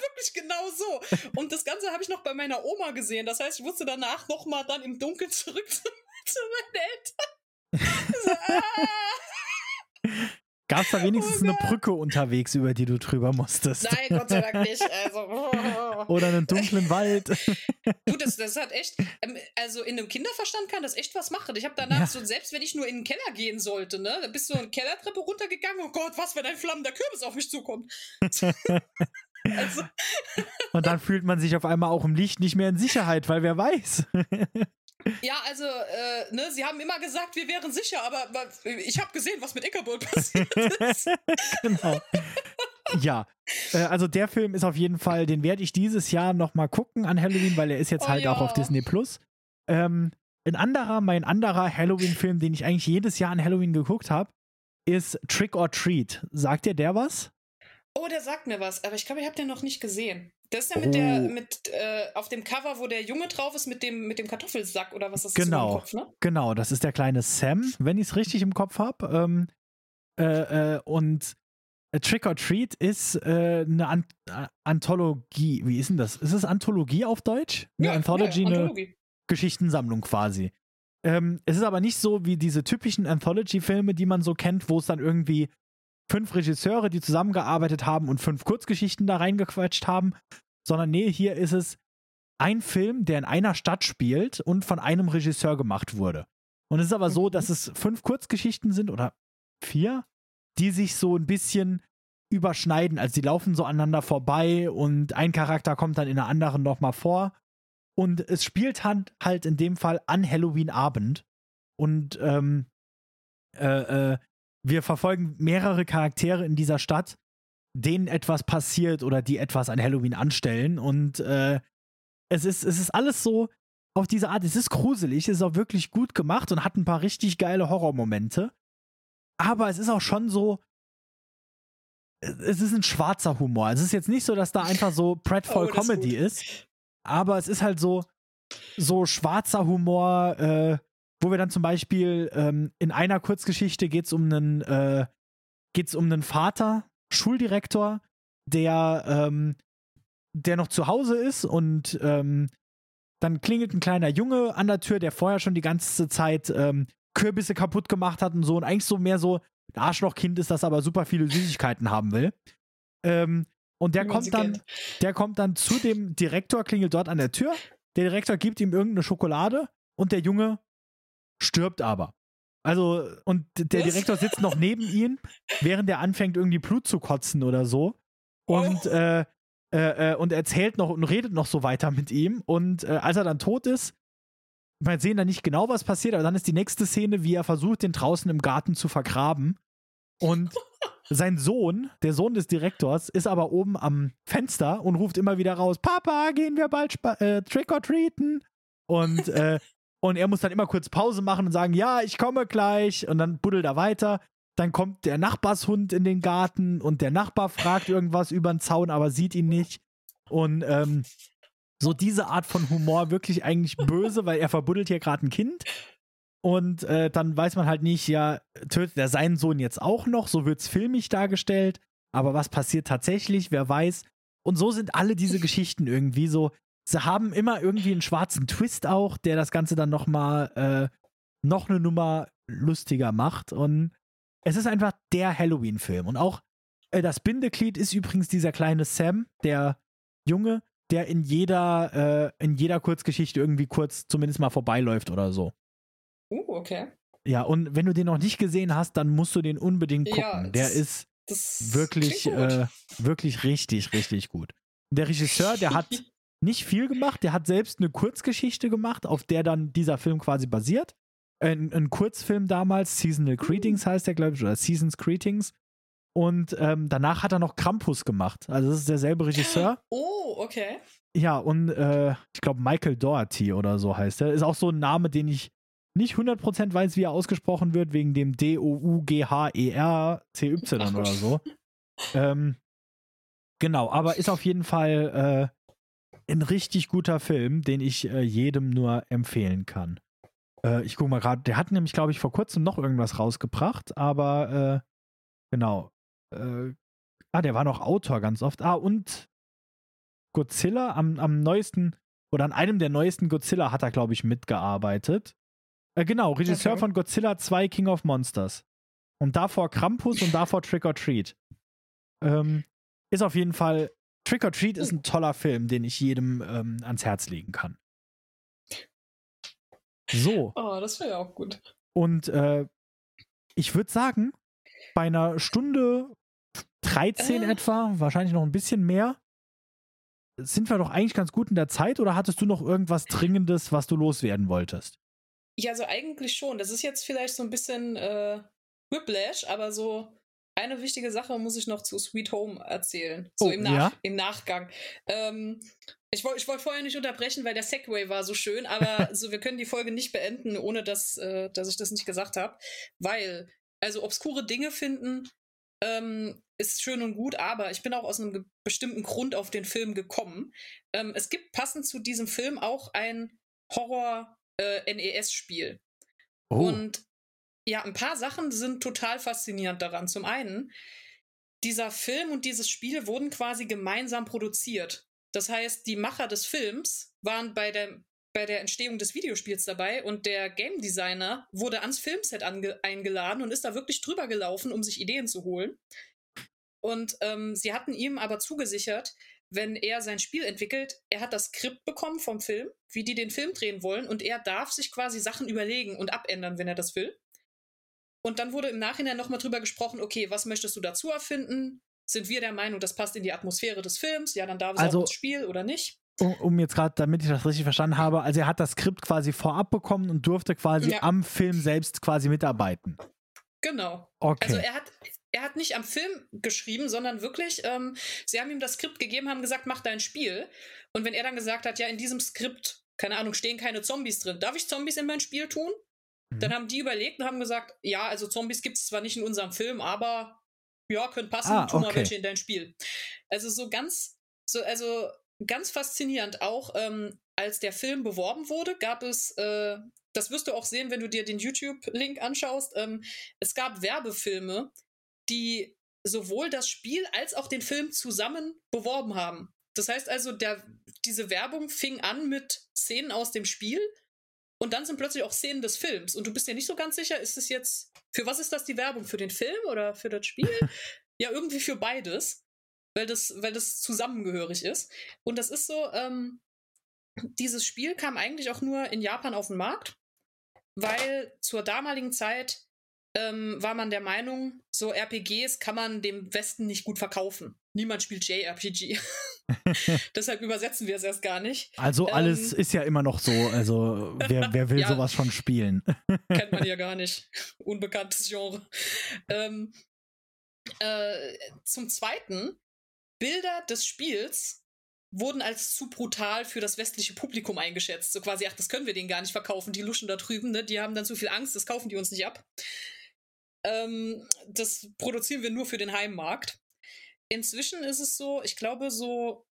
wirklich genau so. Und das Ganze habe ich noch bei meiner Oma gesehen. Das heißt, ich musste danach nochmal dann im Dunkeln zurück zu, zu meinen Eltern. So, ah. Gab es da wenigstens oh eine Brücke unterwegs, über die du drüber musstest? Nein, Gott sei Dank nicht. Also, Oder einen dunklen Wald. Du, das, das hat echt, ähm, also in einem Kinderverstand kann das echt was machen. Ich habe danach ja. so, selbst wenn ich nur in den Keller gehen sollte, ne, da bist du eine Kellertreppe runtergegangen, oh Gott, was, wenn ein flammender Kürbis auf mich zukommt. also. Und dann fühlt man sich auf einmal auch im Licht nicht mehr in Sicherheit, weil wer weiß. Ja, also, äh, ne, sie haben immer gesagt, wir wären sicher, aber, ich habe gesehen, was mit Ichabod passiert ist. genau. Ja, äh, also der Film ist auf jeden Fall, den werde ich dieses Jahr nochmal gucken an Halloween, weil er ist jetzt oh, halt ja. auch auf Disney Plus. Ähm, ein anderer, mein anderer Halloween-Film, den ich eigentlich jedes Jahr an Halloween geguckt habe, ist Trick or Treat. Sagt dir der was? Oh, der sagt mir was, aber ich glaube, ich habe den noch nicht gesehen. Das ist ja mit der, oh. mit, äh, auf dem Cover, wo der Junge drauf ist, mit dem, mit dem Kartoffelsack oder was ist das genau, im Kopf, ne? Genau, das ist der kleine Sam, wenn ich es richtig im Kopf habe. Ähm, äh, äh, und Trick or Treat ist äh, eine An Anthologie. Wie ist denn das? Ist es Anthologie auf Deutsch? Eine ja, Anthology, ja, Anthologie. eine Geschichtensammlung quasi. Ähm, es ist aber nicht so wie diese typischen Anthology-Filme, die man so kennt, wo es dann irgendwie fünf Regisseure, die zusammengearbeitet haben und fünf Kurzgeschichten da reingequetscht haben, sondern nee, hier ist es ein Film, der in einer Stadt spielt und von einem Regisseur gemacht wurde. Und es ist aber so, dass es fünf Kurzgeschichten sind oder vier, die sich so ein bisschen überschneiden. Also die laufen so aneinander vorbei und ein Charakter kommt dann in der anderen nochmal vor. Und es spielt halt, halt in dem Fall an Halloween-Abend. Und ähm, äh, äh, wir verfolgen mehrere Charaktere in dieser Stadt, denen etwas passiert oder die etwas an Halloween anstellen. Und äh, es, ist, es ist alles so auf diese Art. Es ist gruselig, es ist auch wirklich gut gemacht und hat ein paar richtig geile Horrormomente. Aber es ist auch schon so. Es ist ein schwarzer Humor. Es ist jetzt nicht so, dass da einfach so Pratfall oh, Comedy ist, ist, aber es ist halt so, so schwarzer Humor, äh, wo wir dann zum Beispiel ähm, in einer Kurzgeschichte geht es um einen, äh, geht's um einen Vater, Schuldirektor, der, ähm, der noch zu Hause ist und ähm, dann klingelt ein kleiner Junge an der Tür, der vorher schon die ganze Zeit ähm, Kürbisse kaputt gemacht hat und so und eigentlich so mehr so ein Arschlochkind ist, das aber super viele Süßigkeiten haben will. Ähm, und der kommt dann, der kommt dann zu dem Direktor, klingelt dort an der Tür. Der Direktor gibt ihm irgendeine Schokolade und der Junge stirbt aber. Also, und der Was? Direktor sitzt noch neben ihm, während er anfängt, irgendwie Blut zu kotzen oder so. Und, oh. äh, äh, äh, und erzählt noch und redet noch so weiter mit ihm. Und äh, als er dann tot ist, wir sehen dann nicht genau, was passiert, aber dann ist die nächste Szene, wie er versucht, den draußen im Garten zu vergraben. Und sein Sohn, der Sohn des Direktors, ist aber oben am Fenster und ruft immer wieder raus: Papa, gehen wir bald äh, trick or treaten? Und, äh, und er muss dann immer kurz Pause machen und sagen: Ja, ich komme gleich. Und dann buddelt er weiter. Dann kommt der Nachbarshund in den Garten und der Nachbar fragt irgendwas über den Zaun, aber sieht ihn nicht. Und ähm, so diese Art von Humor wirklich eigentlich böse, weil er verbuddelt hier gerade ein Kind. Und äh, dann weiß man halt nicht, ja, tötet er seinen Sohn jetzt auch noch? So wird es filmisch dargestellt. Aber was passiert tatsächlich? Wer weiß? Und so sind alle diese Geschichten irgendwie so. Sie haben immer irgendwie einen schwarzen Twist auch, der das Ganze dann nochmal äh, noch eine Nummer lustiger macht. Und es ist einfach der Halloween-Film. Und auch äh, das Bindeglied ist übrigens dieser kleine Sam, der Junge, der in jeder, äh, in jeder Kurzgeschichte irgendwie kurz zumindest mal vorbeiläuft oder so. Uh, okay. Ja, und wenn du den noch nicht gesehen hast, dann musst du den unbedingt gucken. Ja, der ist wirklich, äh, wirklich richtig, richtig gut. Der Regisseur, der hat nicht viel gemacht, der hat selbst eine Kurzgeschichte gemacht, auf der dann dieser Film quasi basiert. Ein, ein Kurzfilm damals, Seasonal Greetings uh. heißt der, glaube ich, oder Seasons Greetings. Und ähm, danach hat er noch Krampus gemacht. Also das ist derselbe Regisseur. Oh, okay. Ja, und äh, ich glaube Michael Doherty oder so heißt er. Ist auch so ein Name, den ich nicht 100% weiß, wie er ausgesprochen wird, wegen dem D-O-U-G-H-E-R-C-Y oder so. ähm, genau, aber ist auf jeden Fall äh, ein richtig guter Film, den ich äh, jedem nur empfehlen kann. Äh, ich gucke mal gerade, der hat nämlich, glaube ich, vor kurzem noch irgendwas rausgebracht, aber äh, genau, äh, ah, der war noch Autor ganz oft. Ah, und Godzilla am, am neuesten oder an einem der neuesten Godzilla hat er, glaube ich, mitgearbeitet. Äh, genau, Regisseur okay. von Godzilla 2 King of Monsters. Und davor Krampus und davor Trick or Treat. Ähm, ist auf jeden Fall. Trick or Treat ist ein toller Film, den ich jedem ähm, ans Herz legen kann. So. Oh, das wäre ja auch gut. Und äh, ich würde sagen, bei einer Stunde 13 äh. etwa, wahrscheinlich noch ein bisschen mehr. Sind wir doch eigentlich ganz gut in der Zeit oder hattest du noch irgendwas Dringendes, was du loswerden wolltest? Ja, also eigentlich schon. Das ist jetzt vielleicht so ein bisschen äh, Whiplash, aber so eine wichtige Sache muss ich noch zu Sweet Home erzählen. So oh, im, Nach ja? im Nachgang. Ähm, ich wollte wollt vorher nicht unterbrechen, weil der Segway war so schön, aber so, wir können die Folge nicht beenden, ohne dass, äh, dass ich das nicht gesagt habe. Weil, also obskure Dinge finden ähm, ist schön und gut, aber ich bin auch aus einem bestimmten Grund auf den Film gekommen. Ähm, es gibt passend zu diesem Film auch ein Horror-NES-Spiel. Äh, oh. Und ja, ein paar Sachen sind total faszinierend daran. Zum einen, dieser Film und dieses Spiel wurden quasi gemeinsam produziert. Das heißt, die Macher des Films waren bei der, bei der Entstehung des Videospiels dabei und der Game Designer wurde ans Filmset eingeladen und ist da wirklich drüber gelaufen, um sich Ideen zu holen. Und ähm, sie hatten ihm aber zugesichert, wenn er sein Spiel entwickelt, er hat das Skript bekommen vom Film, wie die den Film drehen wollen, und er darf sich quasi Sachen überlegen und abändern, wenn er das will. Und dann wurde im Nachhinein nochmal drüber gesprochen, okay, was möchtest du dazu erfinden? Sind wir der Meinung, das passt in die Atmosphäre des Films? Ja, dann darf es also, auch ins Spiel oder nicht? Um, um jetzt gerade, damit ich das richtig verstanden habe, also er hat das Skript quasi vorab bekommen und durfte quasi ja. am Film selbst quasi mitarbeiten. Genau. Okay. Also er hat, er hat nicht am Film geschrieben, sondern wirklich, ähm, sie haben ihm das Skript gegeben, haben gesagt, mach dein Spiel. Und wenn er dann gesagt hat, ja, in diesem Skript, keine Ahnung, stehen keine Zombies drin, darf ich Zombies in mein Spiel tun? Mhm. Dann haben die überlegt und haben gesagt, ja, also Zombies gibt es zwar nicht in unserem Film, aber ja, können passen, ah, tu okay. mal welche in dein Spiel. Also so ganz, so, also ganz faszinierend auch, ähm, als der Film beworben wurde, gab es äh, das wirst du auch sehen, wenn du dir den YouTube-Link anschaust. Ähm, es gab Werbefilme, die sowohl das Spiel als auch den Film zusammen beworben haben. Das heißt also, der, diese Werbung fing an mit Szenen aus dem Spiel und dann sind plötzlich auch Szenen des Films. Und du bist ja nicht so ganz sicher, ist es jetzt, für was ist das die Werbung? Für den Film oder für das Spiel? ja, irgendwie für beides, weil das, weil das zusammengehörig ist. Und das ist so, ähm, dieses Spiel kam eigentlich auch nur in Japan auf den Markt, weil zur damaligen Zeit ähm, war man der Meinung, so RPGs kann man dem Westen nicht gut verkaufen. Niemand spielt JRPG. Deshalb übersetzen wir es erst gar nicht. Also alles ähm, ist ja immer noch so. Also wer, wer will ja, sowas schon spielen? kennt man ja gar nicht. Unbekanntes Genre. Ähm, äh, zum Zweiten, Bilder des Spiels wurden als zu brutal für das westliche Publikum eingeschätzt. So quasi, ach, das können wir denen gar nicht verkaufen. Die luschen da drüben, ne? die haben dann zu viel Angst, das kaufen die uns nicht ab. Ähm, das produzieren wir nur für den Heimmarkt. Inzwischen ist es so, ich glaube, so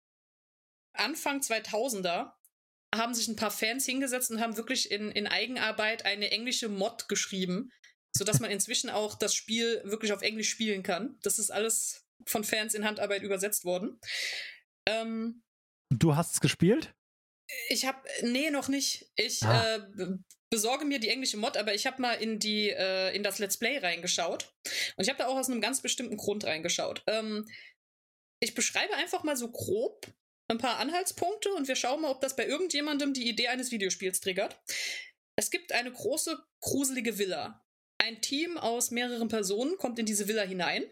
Anfang 2000er haben sich ein paar Fans hingesetzt und haben wirklich in, in Eigenarbeit eine englische Mod geschrieben, sodass man inzwischen auch das Spiel wirklich auf Englisch spielen kann. Das ist alles von Fans in Handarbeit übersetzt worden. Ähm, du hast es gespielt? Ich habe, nee, noch nicht. Ich ah. äh, besorge mir die englische Mod, aber ich habe mal in die äh, in das Let's Play reingeschaut und ich habe da auch aus einem ganz bestimmten Grund reingeschaut. Ähm, ich beschreibe einfach mal so grob ein paar Anhaltspunkte und wir schauen mal, ob das bei irgendjemandem die Idee eines Videospiels triggert. Es gibt eine große, gruselige Villa. Ein Team aus mehreren Personen kommt in diese Villa hinein.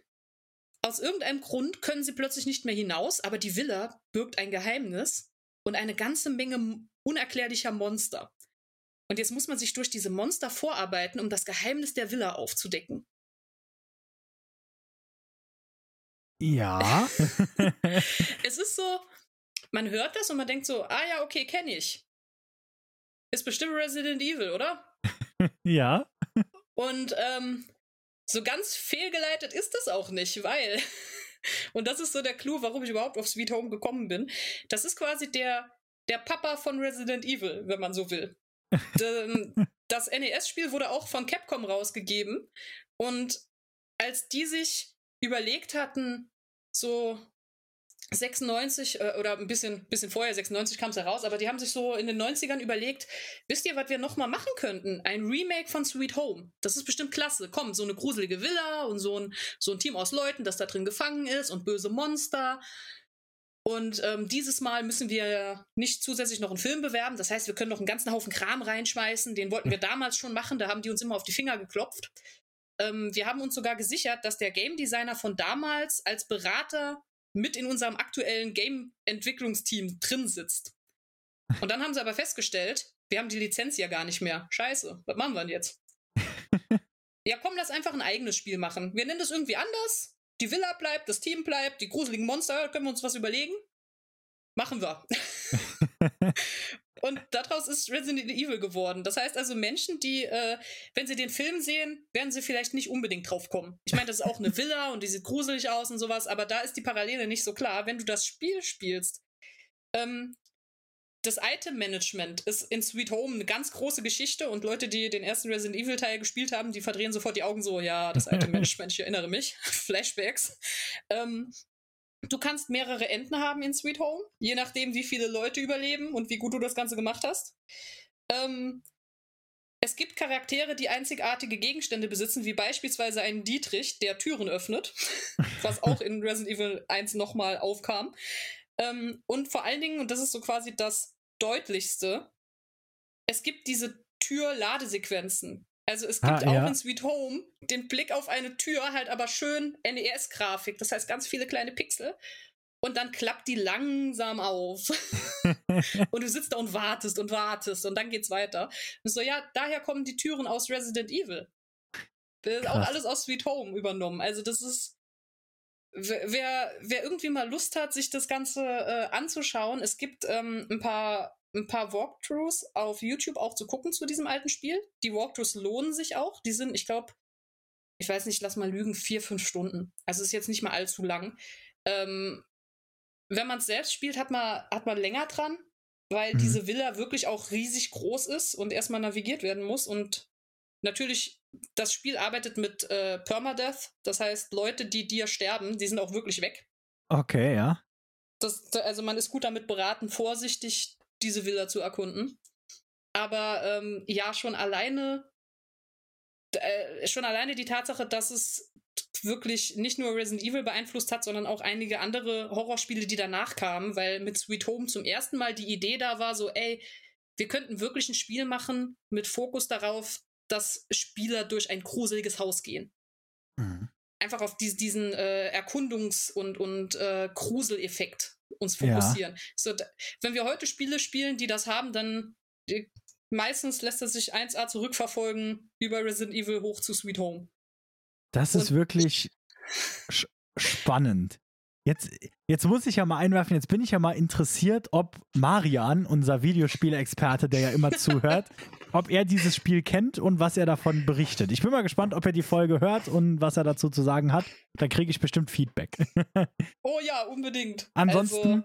Aus irgendeinem Grund können sie plötzlich nicht mehr hinaus, aber die Villa birgt ein Geheimnis und eine ganze Menge unerklärlicher Monster. Und jetzt muss man sich durch diese Monster vorarbeiten, um das Geheimnis der Villa aufzudecken. Ja. es ist so, man hört das und man denkt so, ah ja, okay, kenne ich. Ist bestimmt Resident Evil, oder? ja. Und ähm, so ganz fehlgeleitet ist das auch nicht, weil, und das ist so der Clou, warum ich überhaupt auf Sweet Home gekommen bin. Das ist quasi der, der Papa von Resident Evil, wenn man so will. das NES-Spiel wurde auch von Capcom rausgegeben. Und als die sich überlegt hatten, so 96 äh, oder ein bisschen, bisschen vorher, 96 kam es heraus, aber die haben sich so in den 90ern überlegt, wisst ihr, was wir nochmal machen könnten? Ein Remake von Sweet Home. Das ist bestimmt klasse. Komm, so eine gruselige Villa und so ein, so ein Team aus Leuten, das da drin gefangen ist und böse Monster. Und ähm, dieses Mal müssen wir nicht zusätzlich noch einen Film bewerben. Das heißt, wir können noch einen ganzen Haufen Kram reinschmeißen. Den wollten wir damals schon machen. Da haben die uns immer auf die Finger geklopft. Ähm, wir haben uns sogar gesichert, dass der Game Designer von damals als Berater mit in unserem aktuellen Game-Entwicklungsteam drin sitzt. Und dann haben sie aber festgestellt, wir haben die Lizenz ja gar nicht mehr. Scheiße, was machen wir denn jetzt? ja, komm, lass einfach ein eigenes Spiel machen. Wir nennen das irgendwie anders die Villa bleibt, das Team bleibt, die gruseligen Monster, können wir uns was überlegen? Machen wir. Und daraus ist Resident Evil geworden. Das heißt also, Menschen, die, äh, wenn sie den Film sehen, werden sie vielleicht nicht unbedingt drauf kommen. Ich meine, das ist auch eine Villa und die sieht gruselig aus und sowas, aber da ist die Parallele nicht so klar. Wenn du das Spiel spielst, ähm, das Item-Management ist in Sweet Home eine ganz große Geschichte und Leute, die den ersten Resident Evil-Teil gespielt haben, die verdrehen sofort die Augen so, ja, das Item-Management, ich erinnere mich. Flashbacks. Ähm, du kannst mehrere Enden haben in Sweet Home, je nachdem, wie viele Leute überleben und wie gut du das Ganze gemacht hast. Ähm, es gibt Charaktere, die einzigartige Gegenstände besitzen, wie beispielsweise einen Dietrich, der Türen öffnet, was auch in Resident Evil 1 nochmal aufkam. Ähm, und vor allen Dingen, und das ist so quasi das Deutlichste, es gibt diese Tür-Ladesequenzen. Also es gibt ah, auch ja. in Sweet Home den Blick auf eine Tür, halt aber schön NES-Grafik, das heißt ganz viele kleine Pixel. Und dann klappt die langsam auf. und du sitzt da und wartest und wartest und dann geht's weiter. Und so, ja, daher kommen die Türen aus Resident Evil. Das ist auch alles aus Sweet Home übernommen. Also das ist wer, wer irgendwie mal Lust hat, sich das Ganze äh, anzuschauen, es gibt ähm, ein paar ein paar Walkthroughs auf YouTube auch zu gucken zu diesem alten Spiel. Die Walkthroughs lohnen sich auch. Die sind, ich glaube, ich weiß nicht, lass mal lügen, vier, fünf Stunden. Also ist jetzt nicht mal allzu lang. Ähm, wenn man es selbst spielt, hat man, hat man länger dran. weil mhm. diese Villa wirklich auch riesig groß ist und erstmal navigiert werden muss. Und natürlich, das Spiel arbeitet mit äh, Permadeath. Das heißt, Leute, die dir sterben, die sind auch wirklich weg. Okay, ja. Das, also man ist gut damit beraten, vorsichtig diese Villa zu erkunden. Aber ähm, ja, schon alleine, äh, schon alleine die Tatsache, dass es wirklich nicht nur Resident Evil beeinflusst hat, sondern auch einige andere Horrorspiele, die danach kamen, weil mit Sweet Home zum ersten Mal die Idee da war, so, ey, wir könnten wirklich ein Spiel machen mit Fokus darauf, dass Spieler durch ein gruseliges Haus gehen. Mhm. Einfach auf die, diesen äh, Erkundungs- und, und äh, Gruseleffekt uns fokussieren. Ja. So, wenn wir heute Spiele spielen, die das haben, dann die, meistens lässt es sich 1A zurückverfolgen über Resident Evil hoch zu Sweet Home. Das ist wirklich spannend. Jetzt, jetzt muss ich ja mal einwerfen, jetzt bin ich ja mal interessiert, ob Marian, unser Videospielexperte, der ja immer zuhört, ob er dieses Spiel kennt und was er davon berichtet. Ich bin mal gespannt, ob er die Folge hört und was er dazu zu sagen hat. Da kriege ich bestimmt Feedback. oh ja, unbedingt. Ansonsten, also,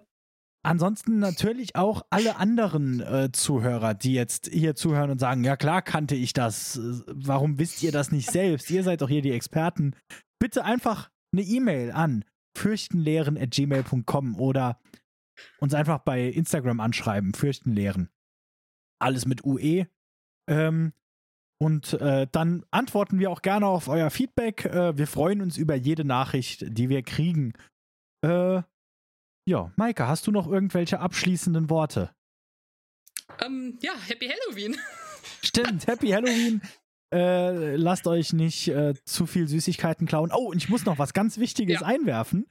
Ansonsten natürlich auch alle anderen äh, Zuhörer, die jetzt hier zuhören und sagen, ja klar kannte ich das, warum wisst ihr das nicht selbst? Ihr seid doch hier die Experten. Bitte einfach eine E-Mail an fürchtenlehren.gmail.com oder uns einfach bei Instagram anschreiben, fürchtenlehren. Alles mit UE. Ähm, und äh, dann antworten wir auch gerne auf euer Feedback. Äh, wir freuen uns über jede Nachricht, die wir kriegen. Äh, ja, Maike, hast du noch irgendwelche abschließenden Worte? Ähm, ja, Happy Halloween. Stimmt, Happy Halloween. Äh, lasst euch nicht äh, zu viel Süßigkeiten klauen. Oh, und ich muss noch was ganz Wichtiges ja. einwerfen.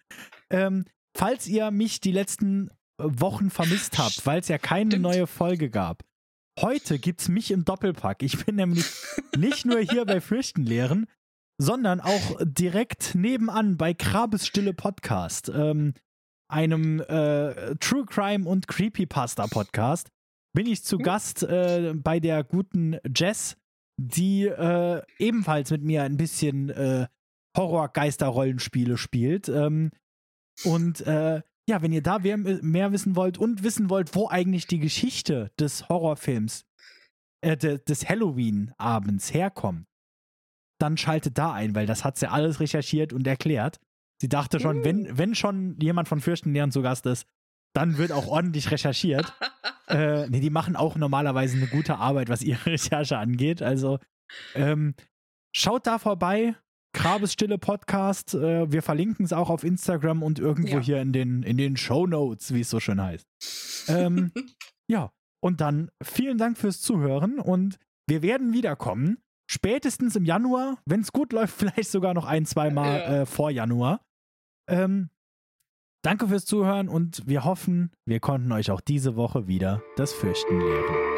Ähm, falls ihr mich die letzten Wochen vermisst habt, weil es ja keine Stimmt. neue Folge gab. Heute gibt's mich im Doppelpack. Ich bin nämlich nicht nur hier bei Fürchtenlehren, sondern auch direkt nebenan bei Krabes Stille Podcast. Ähm, einem äh, True Crime und Creepypasta Podcast, bin ich zu mhm. Gast äh, bei der guten Jess, die äh, ebenfalls mit mir ein bisschen äh, Horror-Geister-Rollenspiele spielt. Ähm, und äh, ja, wenn ihr da mehr, mehr, wissen wollt und wissen wollt, wo eigentlich die Geschichte des Horrorfilms, äh, de, des Halloween-Abends herkommt, dann schaltet da ein, weil das hat sie alles recherchiert und erklärt. Sie dachte schon, uh. wenn, wenn schon jemand von Fürstenlehren zu Gast ist, dann wird auch ordentlich recherchiert. äh, nee, die machen auch normalerweise eine gute Arbeit, was ihre Recherche angeht. Also ähm, schaut da vorbei. Krabes Stille Podcast. Äh, wir verlinken es auch auf Instagram und irgendwo ja. hier in den, in den Show Notes, wie es so schön heißt. Ähm, ja, und dann vielen Dank fürs Zuhören und wir werden wiederkommen spätestens im Januar, wenn es gut läuft, vielleicht sogar noch ein, zwei Mal ja. äh, vor Januar. Ähm, danke fürs Zuhören und wir hoffen, wir konnten euch auch diese Woche wieder das Fürchten lehren.